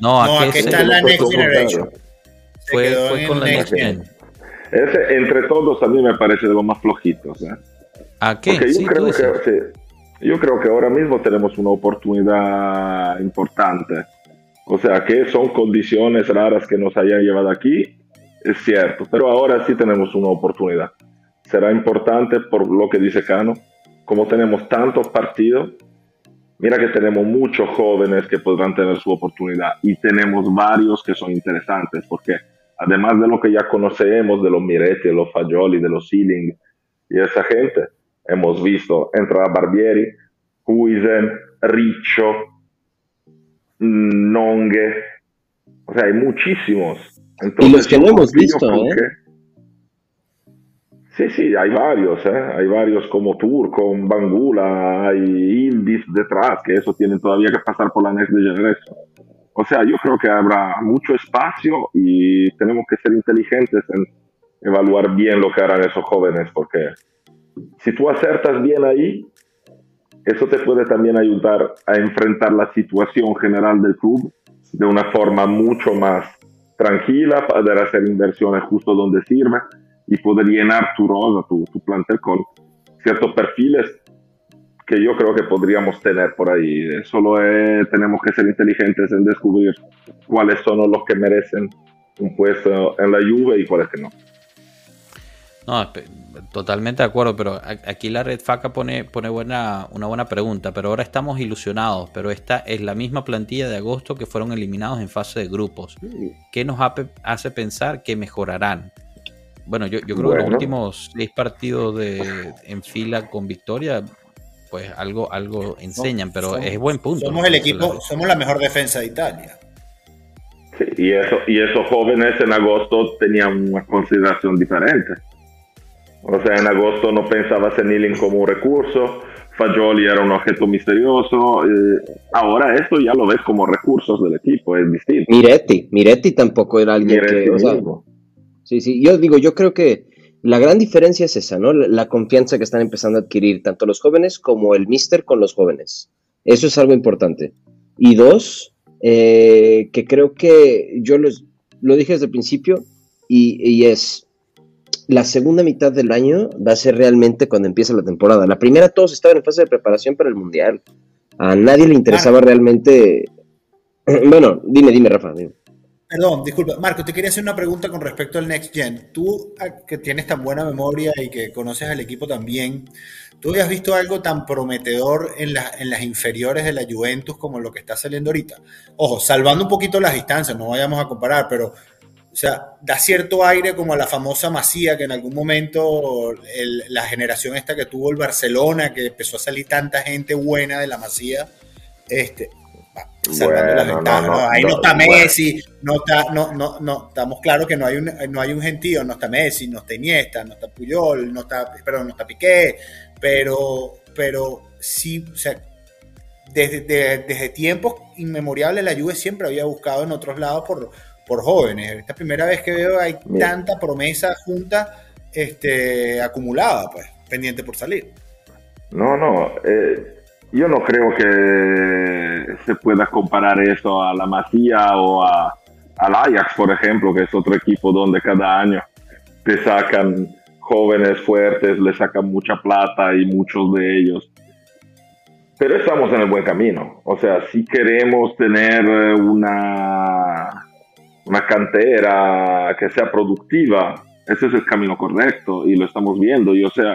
No, a qué está en la Next Generation. Fue, fue con la Next Gen. Ese, entre todos, a mí me parece de los más flojitos. ¿eh? ¿A qué? yo, creo que, yo creo que ahora mismo tenemos una oportunidad importante o sea que son condiciones raras que nos hayan llevado aquí, es cierto, pero ahora sí tenemos una oportunidad. Será importante por lo que dice Cano, como tenemos tantos partidos, mira que tenemos muchos jóvenes que podrán tener su oportunidad y tenemos varios que son interesantes, porque además de lo que ya conocemos, de los Miretti, de los Fagioli, de los Sealing y esa gente, hemos visto entrar a Barbieri, Huizen, Riccio, Nongue. O sea, hay muchísimos. y los que no hemos visto, ¿eh? Sí, sí, hay varios, ¿eh? Hay varios como Turco, Bangula, hay Indies detrás, que eso tienen todavía que pasar por la Next Generation. O sea, yo creo que habrá mucho espacio y tenemos que ser inteligentes en evaluar bien lo que harán esos jóvenes, porque si tú acertas bien ahí, eso te puede también ayudar a enfrentar la situación general del club de una forma mucho más tranquila, poder hacer inversiones justo donde sirve y poder llenar tu rosa, tu, tu plantel con ciertos perfiles que yo creo que podríamos tener por ahí. Solo tenemos que ser inteligentes en descubrir cuáles son los que merecen un puesto en la lluvia y cuáles que no. No, totalmente de acuerdo, pero aquí la Red Faca pone, pone buena, una buena pregunta, pero ahora estamos ilusionados, pero esta es la misma plantilla de agosto que fueron eliminados en fase de grupos. ¿Qué nos hace pensar que mejorarán? Bueno, yo, yo creo que los últimos seis partidos de, en fila con victoria, pues algo, algo enseñan, pero es buen punto. Somos el equipo, somos la mejor defensa de Italia. Sí, y, eso, y esos jóvenes en agosto tenían una consideración diferente. O sea, en agosto no pensabas en Ealing como un recurso, Fagioli era un objeto misterioso. Eh, ahora esto ya lo ves como recursos del equipo, es distinto. Miretti, Miretti tampoco era alguien que. O sí, sí, yo digo, yo creo que la gran diferencia es esa, ¿no? La, confianza que están empezando a adquirir tanto los jóvenes como el mister con los jóvenes. Eso es algo importante. Y dos, eh, que creo que yo lo dije desde el principio y, y es la segunda mitad del año va a ser realmente cuando empieza la temporada. La primera todos estaban en fase de preparación para el Mundial. A nadie le interesaba realmente... [CLEARS THROAT] Bueno, dime, dime, Rafa. Perdón, disculpa. Marco, te quería hacer una pregunta con respecto al Next Gen. Tú, ah, que tienes tan buena memoria y que conoces al equipo también, ¿tú habías visto algo tan prometedor en, en las inferiores de la Juventus como lo que está saliendo ahorita? Ojo, salvando un poquito las distancias, no vayamos a comparar, pero o sea, da cierto aire como a la famosa Masía, que en algún momento la generación esta que tuvo el Barcelona, que empezó a salir tanta gente buena de la Masía, este, salvando las ventanas. ahí no, está Messi, no está, no, no, no, estamos claros que no hay un, no hay un gentío, no está Messi, no está Iniesta, no está Puyol, no está, perdón, no está Piqué, pero, pero sí, o sea, desde, desde tiempos inmemoriales la Juve siempre había buscado en otros lados por por jóvenes. Esta primera vez que veo hay tanta promesa junta este, acumulada, pues, pendiente por salir. No, no, eh, yo no creo que se pueda comparar eso a la Masía o a, al Ajax, por ejemplo, que es otro equipo donde cada año te sacan jóvenes fuertes, le sacan mucha plata y muchos de ellos. Pero estamos en el buen camino. O sea, si queremos tener una una cantera que sea productiva, ese es el camino correcto y lo estamos viendo. Y o sea,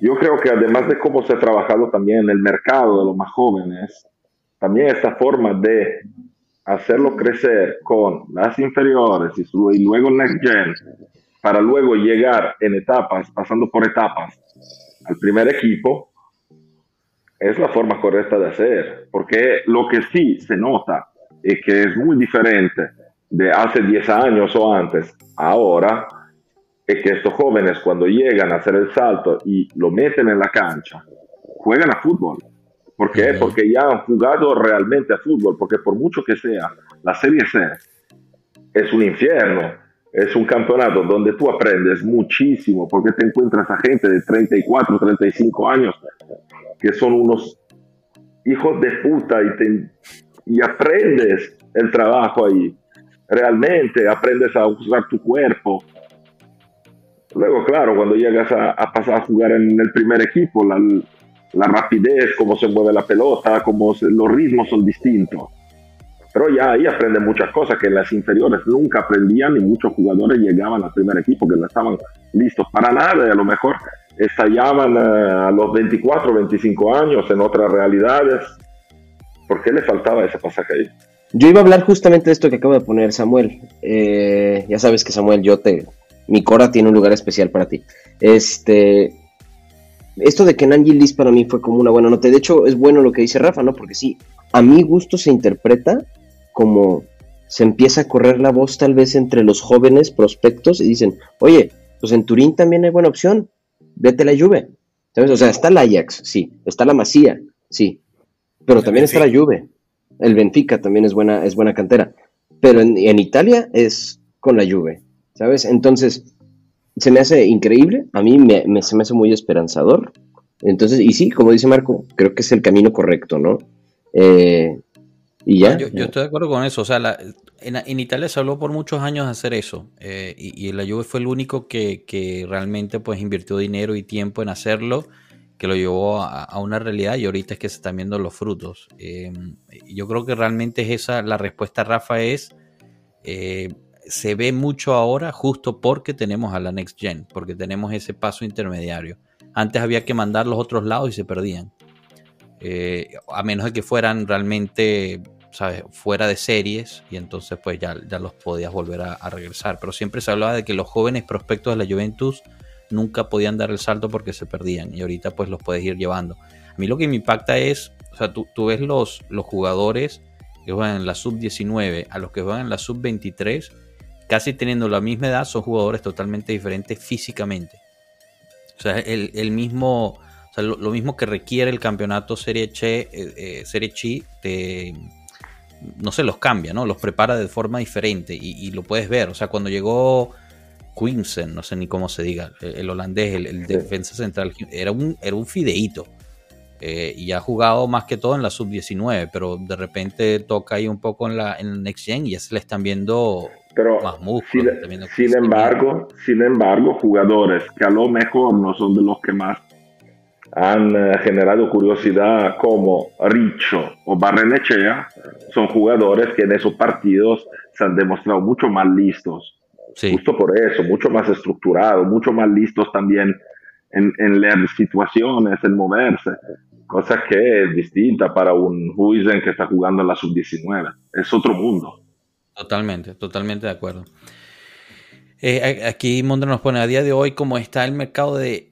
yo creo que además de cómo se ha trabajado también en el mercado de los más jóvenes, también esta forma de hacerlo crecer con las inferiores y, luego Next Gen, para luego llegar en etapas, pasando por etapas al primer equipo, es la forma correcta de hacer. Porque lo que sí se nota y que es muy diferente de hace 10 años o antes, ahora, es que estos jóvenes cuando llegan a hacer el salto y lo meten en la cancha, juegan a fútbol. ¿Por qué? Porque ya han jugado realmente a fútbol, porque por mucho que sea la Serie C, es un infierno, es un campeonato donde tú aprendes muchísimo, porque te encuentras a gente de 34, 35 años, que son unos hijos de puta y, y aprendes el trabajo ahí realmente, aprendes a usar tu cuerpo. Luego, claro, cuando llegas a, pasar a jugar en el primer equipo, la, rapidez, cómo se mueve la pelota, cómo los ritmos son distintos. Pero ya ahí aprenden muchas cosas que en las inferiores nunca aprendían y muchos jugadores llegaban al primer equipo que no estaban listos para nada y a lo mejor estallaban eh, a los 24, 25 años en otras realidades. ¿Por qué le faltaba ese pasaje ahí? Yo iba a hablar justamente de esto que acabo de poner, Samuel. Eh, ya sabes que Samuel, yo te. Mi Cora tiene un lugar especial para ti. Este. Esto de que Nanji Liz para mí fue como una buena nota. De hecho, es bueno lo que dice Rafa, ¿no? Porque sí, a mi gusto se interpreta como se empieza a correr la voz tal vez entre los jóvenes prospectos y dicen, oye, pues en Turín también hay buena opción, vete a la Juve. ¿Sabes? O sea, está la Ajax, sí, está la Masía, sí, pero también está la Juve. El Benfica también es buena, es buena cantera. Pero en, Italia es con la Juve, ¿sabes? Entonces, se me hace increíble. A mí me, se me hace muy esperanzador. Entonces, y sí, como dice Marco, creo que es el camino correcto, ¿no? Eh, y ya. Yo, estoy de acuerdo con eso. O sea, en, Italia se habló por muchos años de hacer eso. Eh, y, y, la Juve fue el único que, que, realmente pues invirtió dinero y tiempo en hacerlo que lo llevó a, una realidad y ahorita es que se están viendo los frutos. Em, yo creo que realmente es esa, la respuesta, Rafa, es, eh, se ve mucho ahora justo porque tenemos a la Next Gen, porque tenemos ese paso intermediario. Antes había que mandar los otros lados y se perdían. Eh, a menos de que fueran realmente ¿sabes? fuera de series y entonces pues ya, ya los podías volver a, a, regresar. Pero siempre se hablaba de que los jóvenes prospectos de la Juventus nunca podían dar el salto porque se perdían y ahorita pues los puedes ir llevando. A mí lo que me impacta es, o sea, tú, ves los, los jugadores que juegan en la sub-19 a los que juegan en la sub-23, casi teniendo la misma edad, son jugadores totalmente diferentes físicamente. O sea, el, mismo, o sea, lo, mismo que requiere el campeonato Serie Che, eh, eh, Serie Chi, te, no se los cambia, ¿no? Los prepara de forma diferente y, y, lo puedes ver. O sea, cuando llegó Quinsen, no sé ni cómo se diga, el, holandés, el, defensa central, era un, era un fideíto. Eh, y ha jugado más que todo en la sub-19, pero de repente toca ahí un poco en la en Next Gen y ya se le están viendo más músculos. Sin, embargo, sin embargo, jugadores que a lo mejor no son de los que más han eh, generado curiosidad como Richo o Barrenechea, son jugadores que en esos partidos se han demostrado mucho más listos Justo por eso, mucho más estructurado, mucho más listos también en, en leer situaciones, en moverse, cosa que es distinta para un Huizen que está jugando en la sub-19. Es otro mundo. Totalmente, totalmente de acuerdo. Eh, aquí Mondra nos pone a día de hoy cómo está el mercado de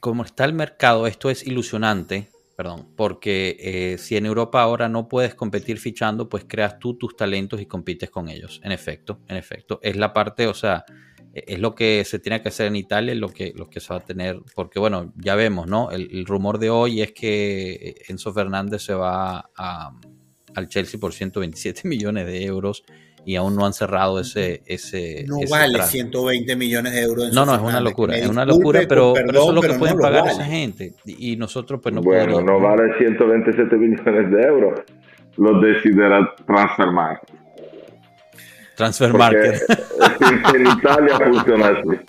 cómo está el mercado, esto es ilusionante, perdón, porque eh, si en Europa ahora no puedes competir fichando, pues creas tú tus talentos y compites con ellos. En efecto, en efecto, es la parte, o sea, e-, es lo que se tiene que hacer en Italia, lo que, lo que se va a tener, porque bueno, ya vemos, ¿no? El, rumor de hoy es que Enzo Fernández se va al Chelsea por 127 millones de euros y aún no han cerrado ese... ese no vale 120 millones de euros. no, no, es una locura, es una locura, pero, eso es lo que pueden pagar esa gente y nosotros pues no Bueno, no vale 127 millones de euros, lo decidirá Transfermarkt. Transfer Market. en Italia [LAUGHS] funciona así.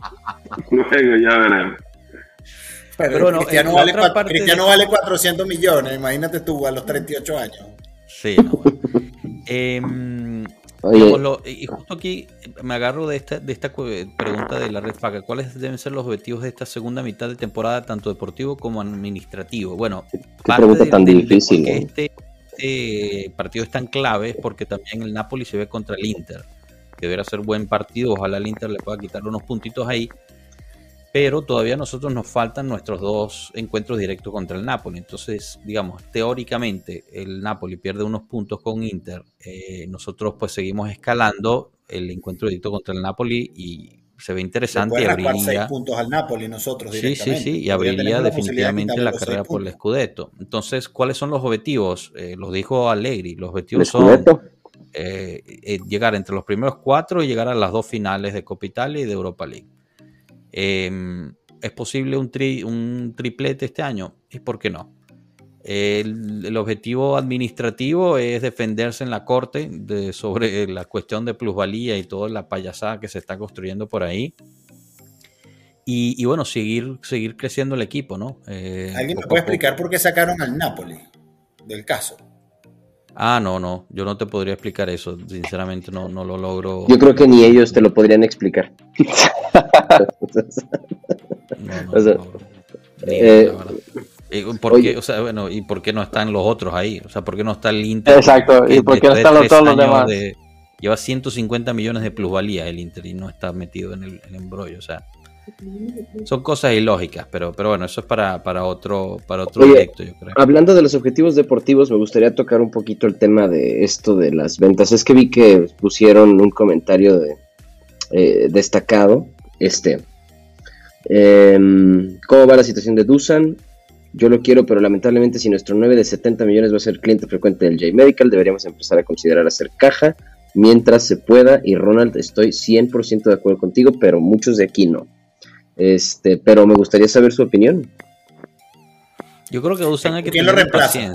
Luego ya veremos. Pero, bueno, Cristiano, vale, Cristiano vale 400 millones, imagínate tú a los 38 años. Sí, no, eh, [LAUGHS] y justo aquí me agarro de esta, de esta pregunta de la red paga. ¿Cuáles deben ser los objetivos de esta segunda mitad de temporada, tanto deportivo como administrativo? Bueno, qué pregunta tan difícil. Este, este, partido es tan clave porque también el Napoli se ve contra el Inter, que deberá ser buen partido. Ojalá el Inter le pueda quitar unos puntitos ahí pero todavía a nosotros nos faltan nuestros dos encuentros directos contra el Napoli. Entonces, digamos, teóricamente el Napoli pierde unos puntos con Inter, eh, nosotros pues seguimos escalando el encuentro directo contra el Napoli y se ve interesante. Y abriría, seis puntos al Napoli nosotros Sí, sí, sí, y abriría definitivamente la carrera por el Scudetto. Entonces, ¿cuáles son los objetivos? Eh, los dijo Allegri, los objetivos son... Eh, llegar entre los primeros cuatro y llegar a las dos finales de Copa Italia y de Europa League. Em, ¿Es posible un, un triplete este año? ¿Y por qué no? El, objetivo administrativo es defenderse en la corte de, sobre la cuestión de plusvalía y toda la payasada que se está construyendo por ahí. Y, bueno, seguir, seguir creciendo el equipo, ¿no? Eh, ¿Alguien me puede explicar por qué sacaron al Napoli del caso? Ah, no, no, yo no te podría explicar eso, sinceramente no, no lo logro. Yo creo que ni ellos te lo podrían explicar. [LAUGHS] ¿Y por qué, o sea, bueno, ¿y por qué no están los otros ahí? O sea, ¿por qué no está el Inter? Exacto, ¿y por qué no están todos los demás? lleva 150 millones de plusvalía el Inter y no está metido en el, embrollo, o sea. Son cosas ilógicas, pero, pero bueno, eso es para, para otro, para otro proyecto, yo creo. Hablando de los objetivos deportivos, me gustaría tocar un poquito el tema de esto de las ventas. Es que vi que pusieron un comentario de, eh, destacado. Este. Em, ¿Cómo va la situación de Dusan? Yo lo quiero, pero lamentablemente si nuestro 9 de 70 millones va a ser cliente frecuente del J-Medical, deberíamos empezar a considerar hacer caja mientras se pueda. Y Ronald, estoy 100% de acuerdo contigo, pero muchos de aquí no. Este, pero me gustaría saber su opinión. Yo creo que Dusan hay que ¿Quién lo reemplaza?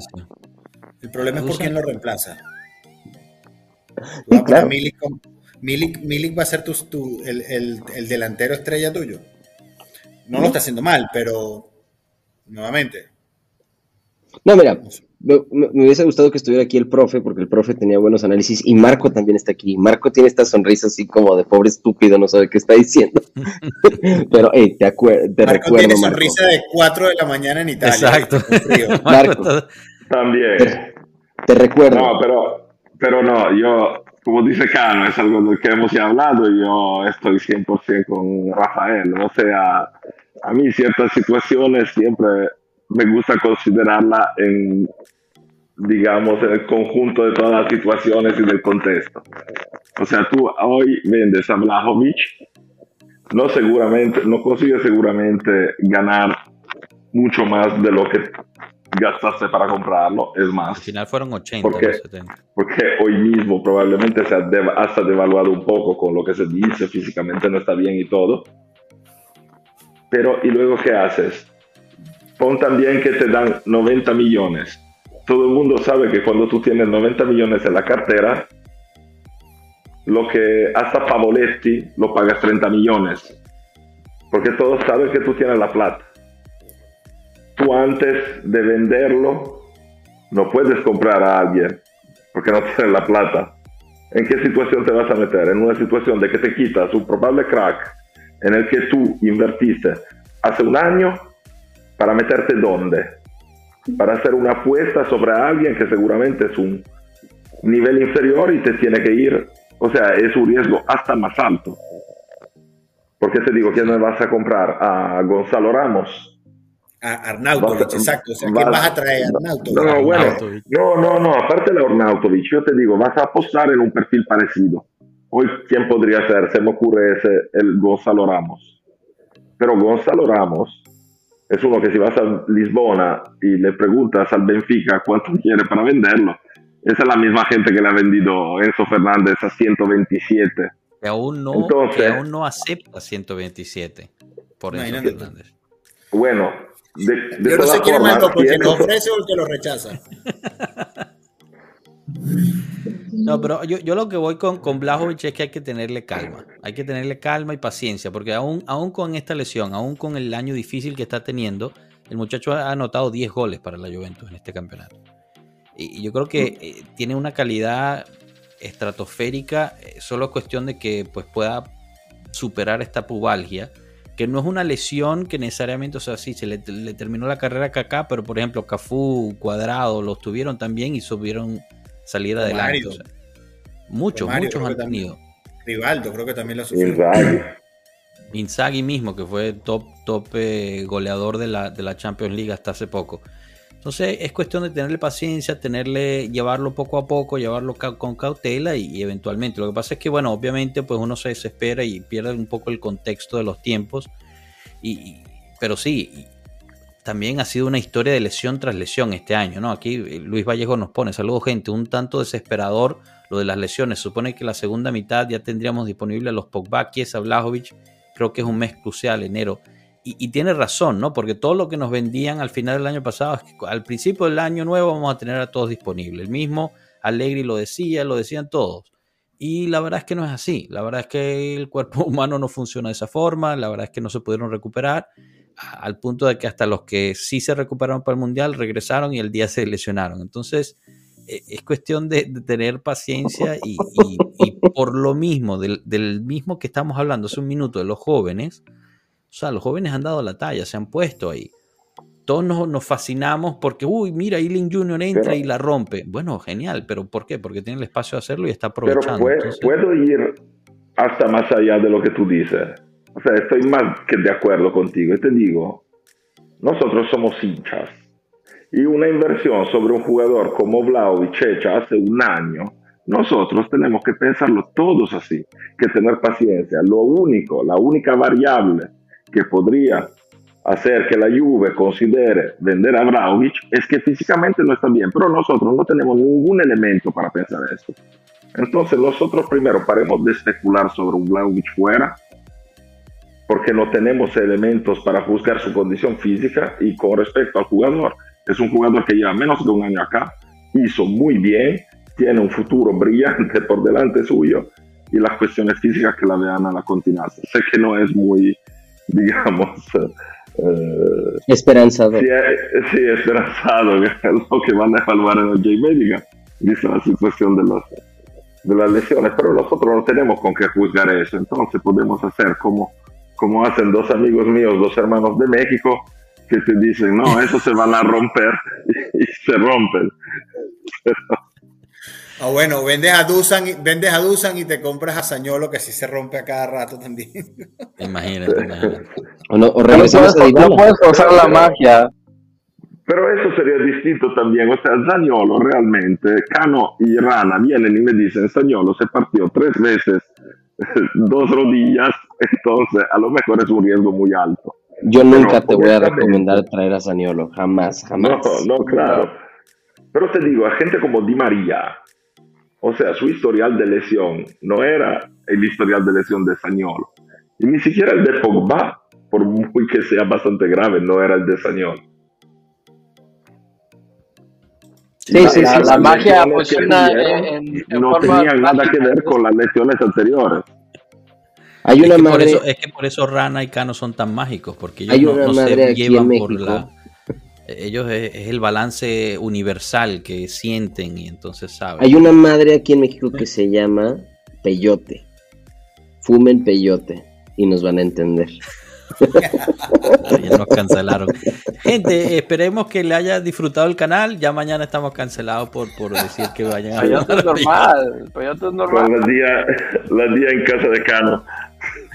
El problema es por quién lo reemplaza. claro. Milik, va a ser tu, el, delantero estrella tuyo. No, lo está haciendo mal, pero nuevamente. No, mira, me, hubiese gustado que estuviera aquí el profe, porque el profe tenía buenos análisis, y Marco también está aquí. Marco tiene esta sonrisa así como de pobre estúpido, no sabe qué está diciendo. [LAUGHS] Pero, hey, te, te Marco recuerdo. Tiene sonrisa de 4 de la mañana en Italia. Exacto. [LAUGHS] Marco. También. Te, recuerdo. No, pero, pero no, yo como dice Cano, es algo de que hemos ya hablado y yo estoy 100% con Rafael. O sea, a mí ciertas situaciones siempre me gusta considerarla en, digamos, en el conjunto de todas las situaciones y del contexto. O sea, tú hoy vendes a Blajovic, no seguramente, no consigues seguramente ganar mucho más de lo que gastaste para comprarlo, es más. Al final fueron 80 porque, 70. Porque hoy mismo probablemente se ha hasta devaluado un poco con lo que se dice, físicamente no está bien y todo. Pero, ¿y luego qué haces? Pon también que te dan 90 millones. Todo el mundo sabe que cuando tú tienes 90 millones en la cartera, lo que hasta Pavoletti lo pagas 30 millones. Porque todos saben que tú tienes la plata tú antes de venderlo no puedes comprar a alguien porque no [LAUGHS] tienes la plata. ¿En qué situación te vas a meter? En una situación de que te quitas un probable crack en el que tú invertiste hace un año para meterte dónde? Para hacer una apuesta sobre alguien que seguramente es un nivel inferior y te tiene que ir, o sea, es un riesgo hasta más alto. ¿Por qué te digo quién me vas a comprar? A Gonzalo Ramos. A Arnautovic, exacto. O sea, ¿quién vas a traer? Arnautovic. No, bueno, no, no, no, aparte de Arnautovic, yo te digo, vas a apostar en un perfil parecido. Hoy, ¿quién podría ser? Se me ocurre ese, el Gonzalo Ramos. Pero Gonzalo Ramos es uno que si vas a Lisbona y le preguntas al Benfica cuánto [LAUGHS] quiere para venderlo, esa es la misma gente que le ha vendido Enzo Fernández a 127. Que aún no, que aún no acepta 127 por Enzo Fernández. Bueno, de, de Yo no sé quién es porque lo ofrece o el que lo rechaza. [LAUGHS] No, pero yo, yo, lo que voy con, con Blajovic es que hay que tenerle calma. Hay que tenerle calma y paciencia, porque aún, aún con esta lesión, aún con el año difícil que está teniendo, el muchacho ha anotado 10 goles para la Juventus en este campeonato. Y, yo creo que eh, tiene una calidad estratosférica, eh, solo es cuestión de que pues, pueda superar esta pubalgia, que no es una lesión que necesariamente, o sea, sí, se le, terminó la carrera a acá, pero por ejemplo, Cafú, Cuadrado, los tuvieron también y subieron salir adelante. muchos, muchos han tenido. Rivaldo creo que también lo sufrió. Inzaghi mismo, que fue top, top eh, goleador de la, de la Champions League hasta hace poco. Entonces es cuestión de tenerle paciencia, tenerle, llevarlo poco a poco, llevarlo con cautela y, eventualmente. Lo que pasa es que, bueno, obviamente, pues uno se desespera y pierde un poco el contexto de los tiempos. Y, pero sí, también ha sido una historia de lesión tras lesión este año, ¿no? Aquí eh, Luis Vallejo nos pone, saludos gente, un tanto desesperador lo de las lesiones. Supone que la segunda mitad ya tendríamos disponible a los Pogba, a Blajovic. Creo que es un mes crucial, enero. Y, tiene razón, ¿no? Porque todo lo que nos vendían al final del año pasado es que al principio del año nuevo vamos a tener a todos disponibles. El mismo Allegri lo decía, lo decían todos. Y la verdad es que no es así. La verdad es que el cuerpo [LAUGHS] humano no funciona de esa forma. La verdad es que no se pudieron recuperar al punto de que hasta los que sí se recuperaron para el Mundial regresaron y el día se lesionaron. Entonces, e, es cuestión de, tener paciencia y, por lo mismo, del, mismo que estamos hablando hace un minuto, de los jóvenes, o sea, los jóvenes han dado la talla, se han puesto ahí. Todos nos, fascinamos porque, uy, mira, Eileen Junior entra y la rompe. Bueno, genial, pero ¿por qué? Porque tiene el espacio de hacerlo y está aprovechando. Pero puedo ir hasta más allá de lo que tú dices. O sea, estoy más que de acuerdo contigo. Y te digo, nosotros somos hinchas. Y una inversión sobre un jugador como Vlaovic hecha hace un año, nosotros tenemos que pensarlo todos así, que tener paciencia. Lo único, la única variable que podría hacer que la Juve considere vender a Vlaovic es que físicamente no está bien, pero nosotros no tenemos ningún elemento para pensar eso. Entonces nosotros primero paremos de especular sobre un Vlaovic fuera porque no tenemos elementos para juzgar su condición física y con respecto al jugador, es un jugador que lleva menos de un año acá, hizo muy bien, tiene un futuro brillante por delante suyo y las cuestiones físicas que la vean a la continuación. Sé que no es muy, [LAUGHS] digamos... Eh, esperanzado. Sí, sí, esperanzado, [LAUGHS] lo que van a evaluar en el J-Medica, dice la situación de, los, de las lesiones, pero nosotros no tenemos con qué juzgar eso, entonces podemos hacer como como hacen dos amigos míos, dos hermanos de México, que te dicen, no, eso se van a romper [LAUGHS] y, se rompen. Ah, bueno, vendes a Dusan, vendes a Dusan y te compras a Sañolo que sí se rompe a cada rato también. [LAUGHS] Imagínate, imagínate. O, no, o regresamos no puedes, no puedes forzar la magia. Pero eso sería distinto también, o sea, Zagnolo realmente, Cano y Rana vienen y me dicen, Zagnolo se partió tres veces [LAUGHS] dos rodillas, entonces a lo mejor es un riesgo muy alto. Yo nunca te voy a recomendar traer a Saniolo, jamás, jamás. No, no, claro. Pero te digo, a gente como Di María, o sea, su historial de lesión no era el historial de lesión de Saniolo. Y ni siquiera el de Pogba, por muy que sea bastante grave, no era el de Saniolo. Sí, sí, sí, la, magia funciona en, no tenía nada que ver con las lesiones anteriores. Hay una es, que madre, por eso, es que por eso Rana y Cano son tan mágicos, porque ellos no, se llevan por la... Ellos es, el balance universal que sienten y entonces saben. Hay una madre aquí en México que se llama peyote. Fumen peyote y nos van a entender [LAUGHS] ya nos cancelaron. Gente, esperemos que le haya disfrutado el canal. Ya mañana estamos cancelados por, por decir que vayan a Peyote es normal. Peyote es normal. La día, la día en casa de Cano.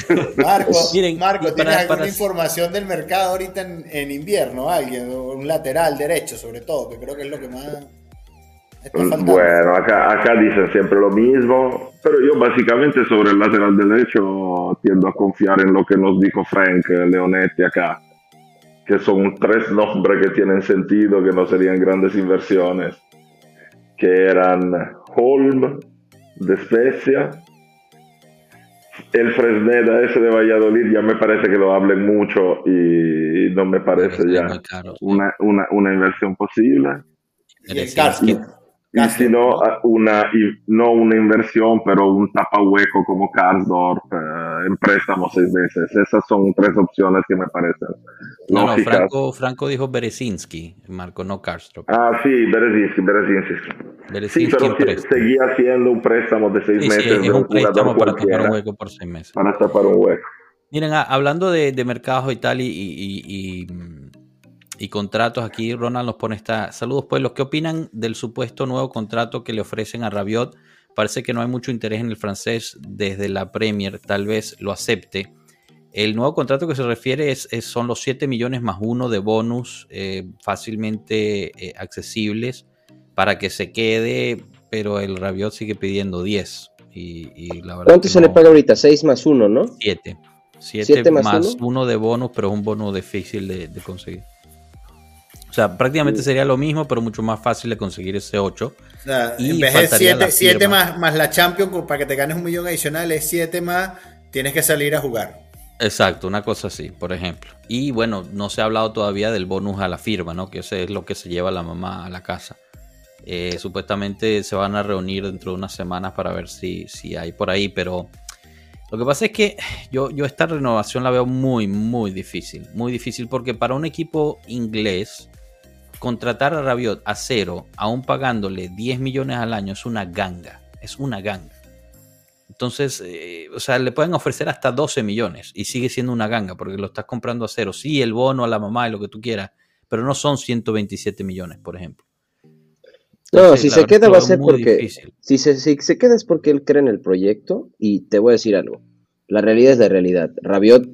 [LAUGHS] Marco, [LAUGHS] Marco ¿tienes alguna información del mercado ahorita en, invierno? Alguien, un lateral derecho sobre todo, que creo que es lo que más... Bueno, acá, acá dicen siempre lo mismo, pero yo básicamente sobre el lateral derecho tiendo a confiar en lo que nos dijo Frank Leonetti acá, que son tres nombres que tienen sentido, que no serían grandes inversiones, que eran Holm de Spezia, el Fresneda ese de Valladolid ya me parece que lo hablen mucho y no me parece ya una, una, una inversión posible. Y el y si no una, no una inversión, pero un tapahueco como Karsdorp eh, en préstamo seis meses. Esas son tres opciones que me parecen. No, no Franco, Franco dijo Berezinski, Marco, no Karsdorp. Ah, sí, Berezinski, Berezinski. sí, pero seguía haciendo un préstamo de seis meses. es un, préstamo para tapar un hueco por seis meses. Para tapar un hueco. Miren, hablando de, de mercados y tal, y, y y contratos. Aquí Ronald nos pone esta. Saludos, pues. ¿Los que opinan del supuesto nuevo contrato que le ofrecen a Rabiot? Parece que no hay mucho interés en el francés desde la Premier. Tal vez lo acepte. El nuevo contrato que se refiere es, son los 7 millones más uno de bonus eh, fácilmente eh, accesibles para que se quede, pero el Rabiot sigue pidiendo 10. Y, la ¿Cuánto se le paga ahorita? 6 más 1, ¿no? 7. 7 más 1 de bonus, pero es un bono difícil de conseguir. O sea, prácticamente sería lo mismo, pero mucho más fácil de conseguir ese 8. O sea, en vez de 7 más, más la Champions, para que te ganes un millón adicional, es 7 más, tienes que salir a jugar. Exacto, una cosa así, por ejemplo. Y bueno, no se ha hablado todavía del bonus a la firma, ¿no? Que ese es lo que se lleva la mamá a la casa. Eh, supuestamente se van a reunir dentro de unas semanas para ver si, si hay por ahí, pero lo que pasa es que yo, yo esta renovación la veo muy, muy difícil. Muy difícil porque para un equipo inglés contratar a Rabiot a cero, aún pagándole 10 millones al año, es una ganga. Es una ganga. Entonces, eh, o sea, le pueden ofrecer hasta 12 millones y sigue siendo una ganga porque lo estás comprando a cero. Sí, el bono a la mamá y lo que tú quieras, pero no son 127 millones, por ejemplo. no, si se queda va a ser porque si se, si se queda es porque él cree en el proyecto y te voy a decir algo. La realidad es la realidad. Rabiot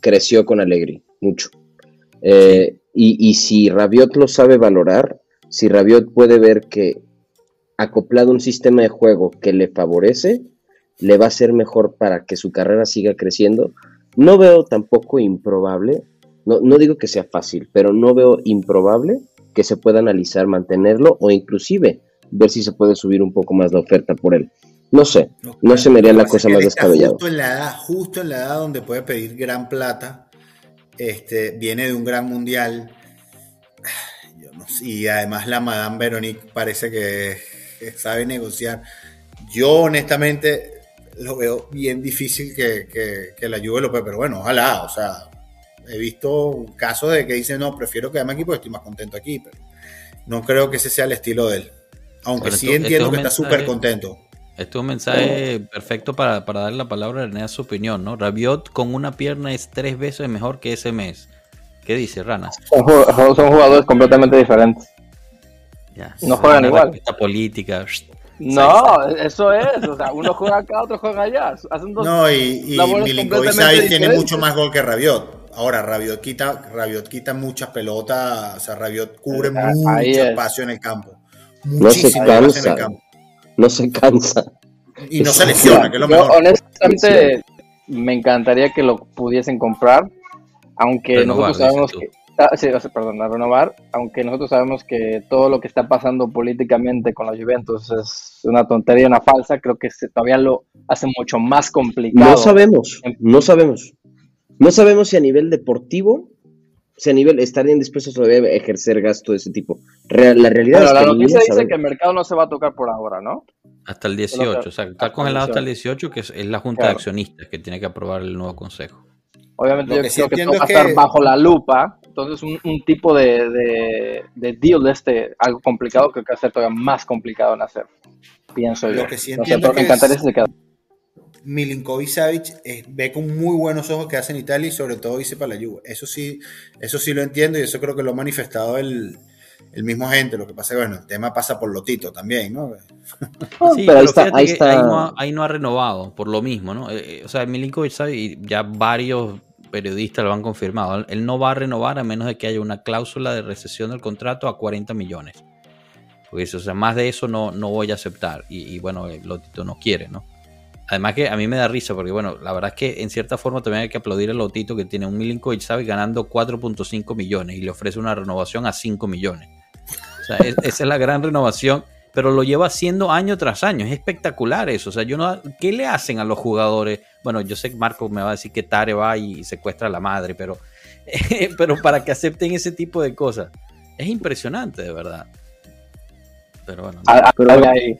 creció con Alegri, mucho. Eh, y, si Rabiot lo sabe valorar, si Rabiot puede ver que acoplado un sistema de juego que le favorece, le va a ser mejor para que su carrera siga creciendo. No veo tampoco improbable, no, no digo que sea fácil, pero no veo improbable que se pueda analizar mantenerlo o inclusive ver si se puede subir un poco más la oferta por él. No sé, no, se me haría la cosa más descabellada. Justo en la edad, justo en la edad donde puede pedir gran plata este, viene de un gran mundial. [SIGHS] y además la Madame Veronique parece que, sabe negociar. Yo honestamente lo veo bien difícil que, que, la Juve lo pero bueno, ojalá, o sea, he visto casos de que dicen, no, prefiero quedarme aquí porque estoy más contento aquí, pero no creo que ese sea el estilo de él. Aunque sí entiendo que está súper contento. Este es un mensaje perfecto para, para darle la palabra a René a su opinión, ¿no? Rabiot con una pierna es tres veces mejor que ese mes. ¿Qué dice Rana? Son, jugadores completamente diferentes. no juegan igual. Esta política. No, eso es. O sea, uno juega acá, otro juega allá. no, y, y Milinkovic tiene mucho más gol que Rabiot. Ahora, Rabiot quita, Rabiot quita muchas pelotas. O sea, Rabiot cubre mucho espacio en el campo. Muchísimo espacio en el campo no se cansa. Y no se lesiona, que es lo mejor. honestamente, me encantaría que lo pudiesen comprar, aunque nosotros sabemos que. Ah, sí, perdón, a renovar, aunque nosotros sabemos que todo lo que está pasando políticamente con la Juventus es una tontería, una falsa, creo que todavía lo hace mucho más complicado. No sabemos, no sabemos. No sabemos si a nivel deportivo si a nivel estarían dispuestos todavía a ejercer gasto de ese tipo. la realidad es que la noticia dice que el mercado no se va a tocar por ahora, ¿no? Hasta el 18, o sea, está congelado hasta el 18, que es, la junta de accionistas que tiene que aprobar el nuevo consejo. Obviamente yo creo que va a estar bajo la lupa, entonces un, tipo de, de, deal de este, algo complicado, creo que va a ser todavía más complicado en hacer, pienso yo. Lo que sí entiendo que es... se queda. Milinkovic Savic eh, ve con muy buenos ojos que hace en Italia y sobre todo dice para la Juve. Eso sí, eso sí lo entiendo y eso creo que lo ha manifestado el, el mismo gente. Lo que pasa es que, bueno, el tema pasa por Lotito también, ¿no? [LAUGHS] Sí, pero, ahí, está, ahí, no ha, renovado, por lo mismo, ¿no? Eh, eh, o sea, Milinkovic y ya varios periodistas lo han confirmado, él no va a renovar a menos de que haya una cláusula de recesión del contrato a 40 millones. Pues, o sea, más de eso no, no voy a aceptar. Y, bueno, Lotito no quiere, ¿no? Además que a mí me da risa porque, bueno, la verdad es que en cierta forma también hay que aplaudir a Lotito que tiene un Milinkovic sabe ganando 4.5 millones y le ofrece una renovación a 5 millones. O sea, esa es la gran renovación, pero lo lleva haciendo año tras año. Es espectacular eso. O sea, yo no, ¿qué le hacen a los jugadores? Bueno, yo sé que Marco me va a decir que Tare va y secuestra a la madre, pero, [LAUGHS] pero para que acepten ese tipo de cosas. Es impresionante, de verdad. Pero bueno.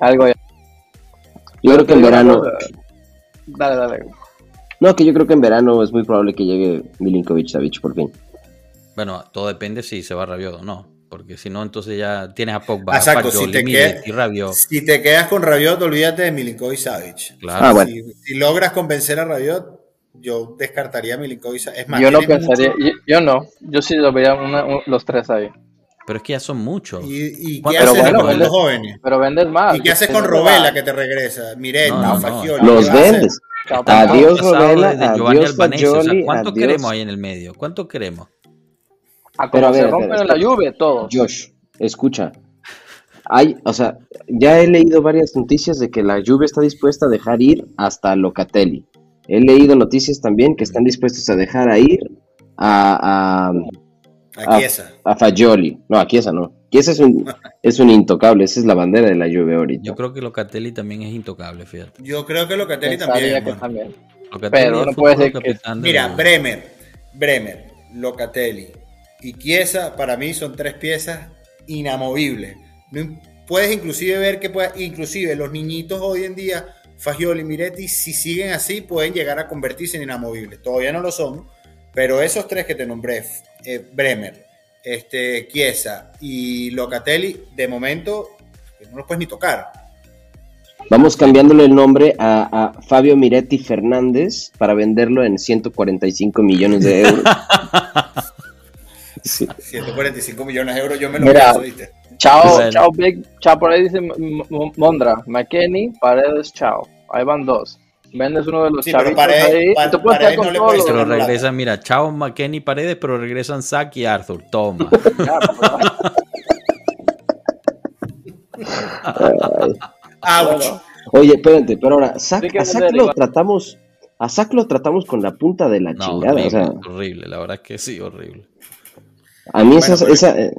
algo, Yo creo que en verano. Dale, dale. No, que yo creo que en verano es muy probable que llegue Milinkovic Savic por fin. Bueno, todo depende si se va Rabiot o no. Porque si no, entonces ya tienes a Pogba, Exacto, si, te y Rabiot. si te quedas con Rabiot, olvídate de Milinkovic Savic. Claro. Ah, bueno. si, logras convencer a Rabiot, yo descartaría a Milinkovic Savic. Es más, yo no pensaría, yo, no. Yo sí lo veía los tres ahí. Pero es que ya son muchos. ¿Y, qué haces con los jóvenes? Pero vendes más. ¿Y qué haces con Robela que te regresa? Mirenda, Fagioli. Los vendes. Adiós, Robela. Adiós, Fagioli. ¿Cuánto queremos ahí en el medio? ¿Cuánto queremos? A como se rompen en la lluvia, todos. Josh, escucha. Hay, o sea, ya he leído varias noticias de que la lluvia está dispuesta a dejar ir hasta Locatelli. He leído noticias también que están dispuestos a dejar a ir a, a a Chiesa. A, Fagioli. No, a Chiesa no. Chiesa es un, [LAUGHS] es un intocable. Esa es la bandera de la Juve ahorita. Yo creo que Locatelli también es intocable, fíjate. Yo creo que Locatelli también. también. Pero no puede ser que... Mira, Bremer, Bremer, Locatelli y Chiesa para mí son tres piezas inamovibles. puedes inclusive ver que puede, inclusive los niñitos hoy en día, Fagioli y Miretti, si siguen así, pueden llegar a convertirse en inamovibles. Todavía no lo son, pero esos tres que te nombré, eh, Bremer, este, Chiesa y Locatelli, de momento no los puedes ni tocar. Vamos cambiándole el nombre a, Fabio Miretti Fernández para venderlo en 145 millones de euros. 145 millones de euros, yo me lo Mira, ¿viste? Chao, chao, Big, chao, por ahí dice Mondra, McKenny, Paredes, chao. Ahí van dos vendes uno de los sí, chavitos ahí, te puedes con no Pero regresan, mira, Chao, McKenny, Paredes, pero regresan Zack y Arthur. Toma. [LAUGHS] Oye, espérate, pero ahora, a Zack lo tratamos, a Zack lo tratamos con la punta de la chingada. Horrible, o sea, horrible, la verdad es que sí, horrible. A mí esa, pero, esa eh,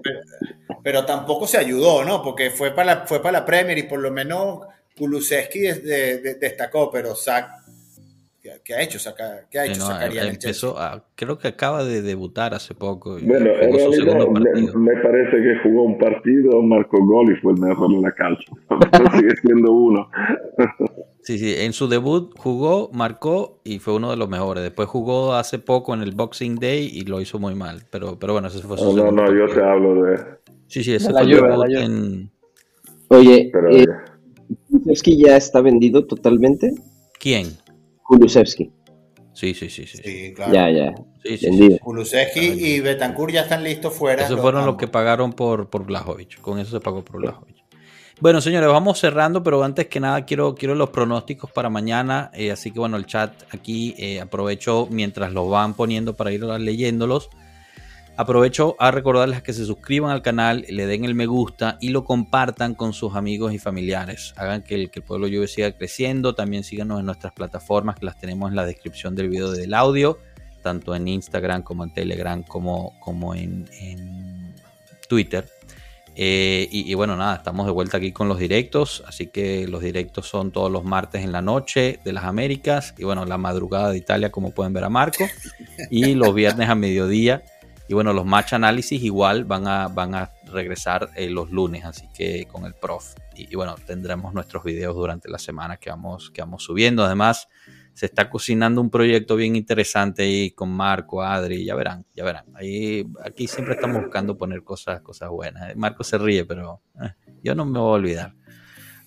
pero, tampoco se ayudó, ¿no? Porque fue para la, fue para la Premier y por lo menos Kulusevski destacó, pero Zach, ¿qué, ha hecho? ¿Qué ha hecho empezó creo que acaba de debutar hace poco. Bueno, me, parece que jugó un partido, marcó gol y fue el mejor en la cancha. sigue siendo uno. [LAUGHS] Sí, sí, en su debut jugó, marcó y fue uno de los mejores. Después jugó hace poco en el Boxing Day y lo hizo muy mal. Pero, pero bueno, ese fue su No, no, no, yo te hablo de. Sí, sí, ese fue el debut en. Oye, eh, Kulusevski ya está vendido totalmente. ¿Quién? Kulusevski. Sí, sí, sí, sí. claro. Ya, ya. Sí, Kulusevski y Betancourt ya están listos fuera. Esos fueron los que pagaron por, por Blajovic. Con eso se pagó por Blajovic. Bueno, señores, vamos cerrando, pero antes que nada quiero, quiero los pronósticos para mañana. Eh, así que bueno, el chat aquí eh, aprovecho mientras los van poniendo para ir leyéndolos. Aprovecho a recordarles que se suscriban al canal, le den el me gusta y lo compartan con sus amigos y familiares. Hagan que el, pueblo Juve siga creciendo. También síganos en nuestras plataformas que las tenemos en la descripción del video del audio, tanto en Instagram como en Telegram como, como en, Twitter. Eh, y, y, bueno, nada, estamos de vuelta aquí con los directos. Así que los directos son todos los martes en la noche de las Américas. Y bueno, la madrugada de Italia, como pueden ver a Marco. Y los viernes a mediodía y bueno, los match análisis igual van a, van a regresar eh, los lunes, así que con el prof. Y, bueno, tendremos nuestros videos durante la semana que vamos, que vamos subiendo. Además, se está cocinando un proyecto bien interesante ahí con Marco, Adri, ya verán, ya verán. Ahí, aquí siempre estamos buscando poner cosas, cosas buenas. Marco se ríe, pero eh, yo no me voy a olvidar.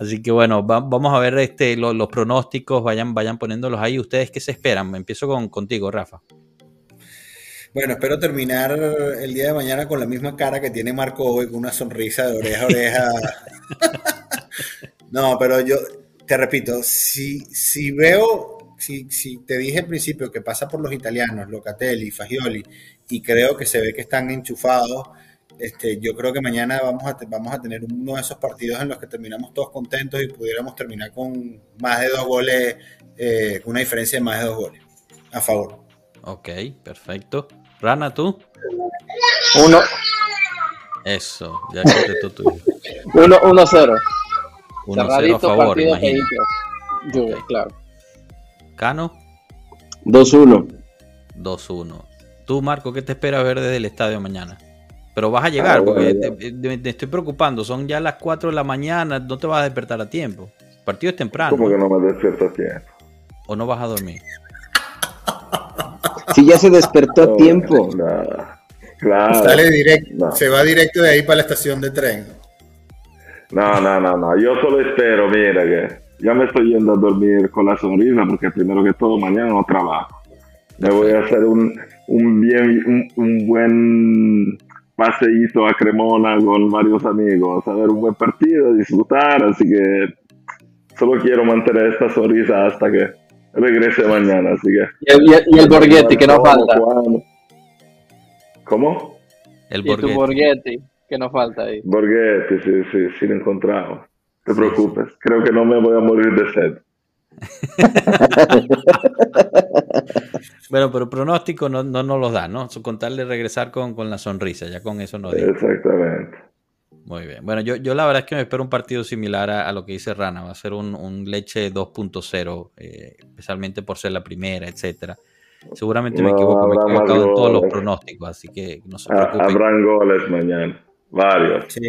Así que bueno, vamos a ver este, los pronósticos, vayan, vayan poniéndolos ahí. ¿Ustedes qué se esperan? Empiezo con, contigo, Rafa. Bueno, espero terminar el día de mañana con la misma cara que tiene Marco hoy, con una sonrisa de oreja a oreja. [LAUGHS] no, pero yo te repito, si, si veo, si, si te dije al principio que pasa por los italianos, Locatelli, Fagioli, y creo que se ve que están enchufados, este, yo creo que mañana vamos a, vamos a tener uno de esos partidos en los que terminamos todos contentos y pudiéramos terminar con más de dos goles, eh, una diferencia de más de dos goles a favor. Ok, perfecto. Rana, ¿tú? Uno. Eso, ya que tú. Uno, uno cero. Uno cero a favor, imagino. Juve, claro. Cano. 2-1. 2-1. Tú, Marco, ¿qué te esperas ver desde el estadio mañana? Pero vas a llegar, Ah, porque bueno, te, te- te estoy preocupando. Son ya las 4 de la mañana, no te vas a despertar a tiempo. El partido es temprano. Como que no me despierto a tiempo. ¿O no vas a dormir? Si ya se despertó a No, tiempo. no. Claro. Sale directo, No. se va directo de ahí para la estación de tren. No, no, no, no. Yo solo espero, mira, que ya me estoy yendo a dormir con la sonrisa porque primero que todo mañana no trabajo. Me voy a hacer un, un bien, un, un buen paseíto a Cremona con varios amigos, a ver un buen partido, disfrutar, así que solo quiero mantener esta sonrisa hasta que regrese mañana, así que... Y el, y el- Borghetti, que no ¿Cómo, falta. ¿Cómo? El Y tu Borghetti. Borghetti, que no falta ahí. Borghetti, sí, sí, sí, lo encontramos. No te preocupes, creo que no me voy a morir de sed. [LAUGHS] Bueno, pero pronóstico no, no nos los da, ¿no? Con tal de regresar con, con la sonrisa, ya con eso nos. Exactamente. Muy bien. Bueno, yo, yo la verdad es que me espero un partido similar a, a lo que dice Rana. Va a ser un, un leche 2.0, eh, especialmente por ser la primera, etcétera. Seguramente me equivoco, me he equivocado en todos los pronósticos, así que no se preocupen. habrán goles mañana, varios. Sí,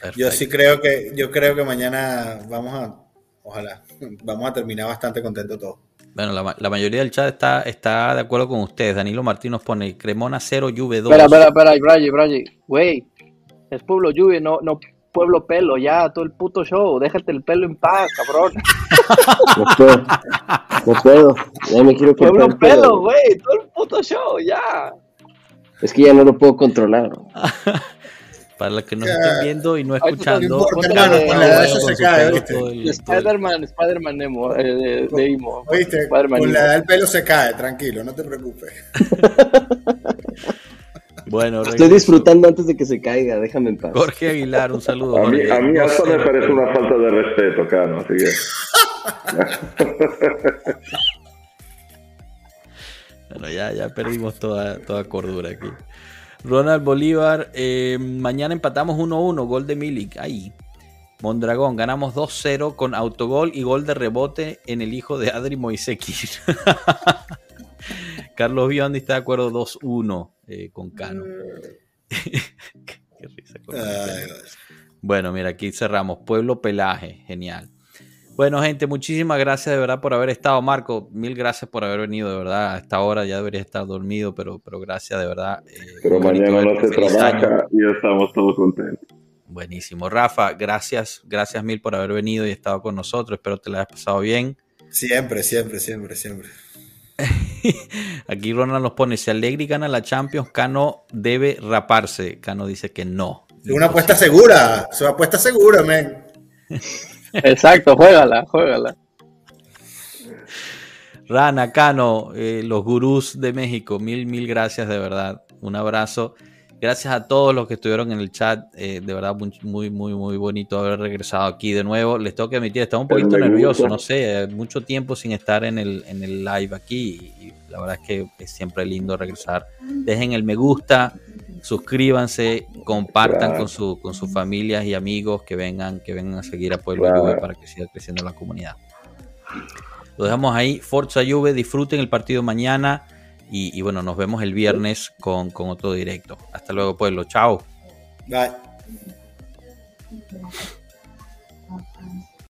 Perfecto. yo sí creo que, yo creo que mañana vamos a, ojalá, vamos a terminar bastante contentos todos. Bueno, la, ma- la mayoría del chat está, está de acuerdo con ustedes. Danilo Martín nos pone Cremona 0, Juve 2. Espera, espera, espera, Braille, Braille. Güey, es Pueblo Lluvia, no, no Pueblo Pelo, ya, todo el puto show. Déjate el pelo en paz, cabrón. No puedo. No puedo. Ya me quiero cortar Pueblo el pelo. Pelo, güey, todo el puto show, ya. Es que ya no lo puedo controlar. [LAUGHS] Para los que nos Ya. estén viendo y no no escuchando. Spider-Man, Spider-Man Nemo, eh, de, Imo. Oíste, con la edad el pelo se cae, tranquilo, no te preocupes. [LAUGHS] Bueno, Estoy disfrutando antes de que se caiga. Déjame en paz. Jorge Aguilar, un saludo. A mí, a mí hasta me parece una falta de respeto, Cano, así que... [LAUGHS] Bueno, ya, ya perdimos toda, toda cordura aquí. Ronald Bolívar, eh, mañana empatamos 1-1, gol de Milik. Ahí. Mondragón, ganamos 2-0 con autogol y gol de rebote en el hijo de Adri Moiseki. [LAUGHS] Carlos Biondi está de acuerdo 2-1 eh, con Cano. [LAUGHS] Qué risa con Ay. Bueno, mira, aquí cerramos. Pueblo Pelaje, genial. Bueno, gente, muchísimas gracias de verdad por haber estado. Marco, mil gracias por haber venido, de verdad. A esta hora ya debería estar dormido, pero, pero gracias de verdad. Eh, Pero mañana no se trabaja año. y estamos todos contentos. Buenísimo. Rafa, gracias, gracias mil por haber venido y estado con nosotros. Espero te la hayas pasado bien. Siempre, siempre, siempre, siempre. [LAUGHS] Aquí Ronald nos pone, si Allegri gana la Champions, Cano debe raparse. Cano dice que no. Es una apuesta segura, es una apuesta segura, men. [LAUGHS] Exacto, juégala, juégala. Rana, Cano, eh, los gurús de México, mil, mil gracias de verdad. Un abrazo. Gracias a todos los que estuvieron en el chat. eh, de verdad, muy, muy, muy, bonito haber regresado aquí de nuevo. Les tengo que admitir, estaba un poquito nervioso, no sé, eh, mucho tiempo sin estar en el, en el live aquí. Y, la verdad es que es siempre lindo regresar. Dejen el me gusta, suscríbanse, compartan Claro. con, su, con sus familias y amigos que vengan, que vengan a seguir a Pueblo Claro. Juve para que siga creciendo la comunidad. Lo dejamos ahí. Forza Juve, disfruten el partido mañana. Y, y bueno, nos vemos el viernes con, con otro directo. Hasta luego, pueblo. Chao. Bye.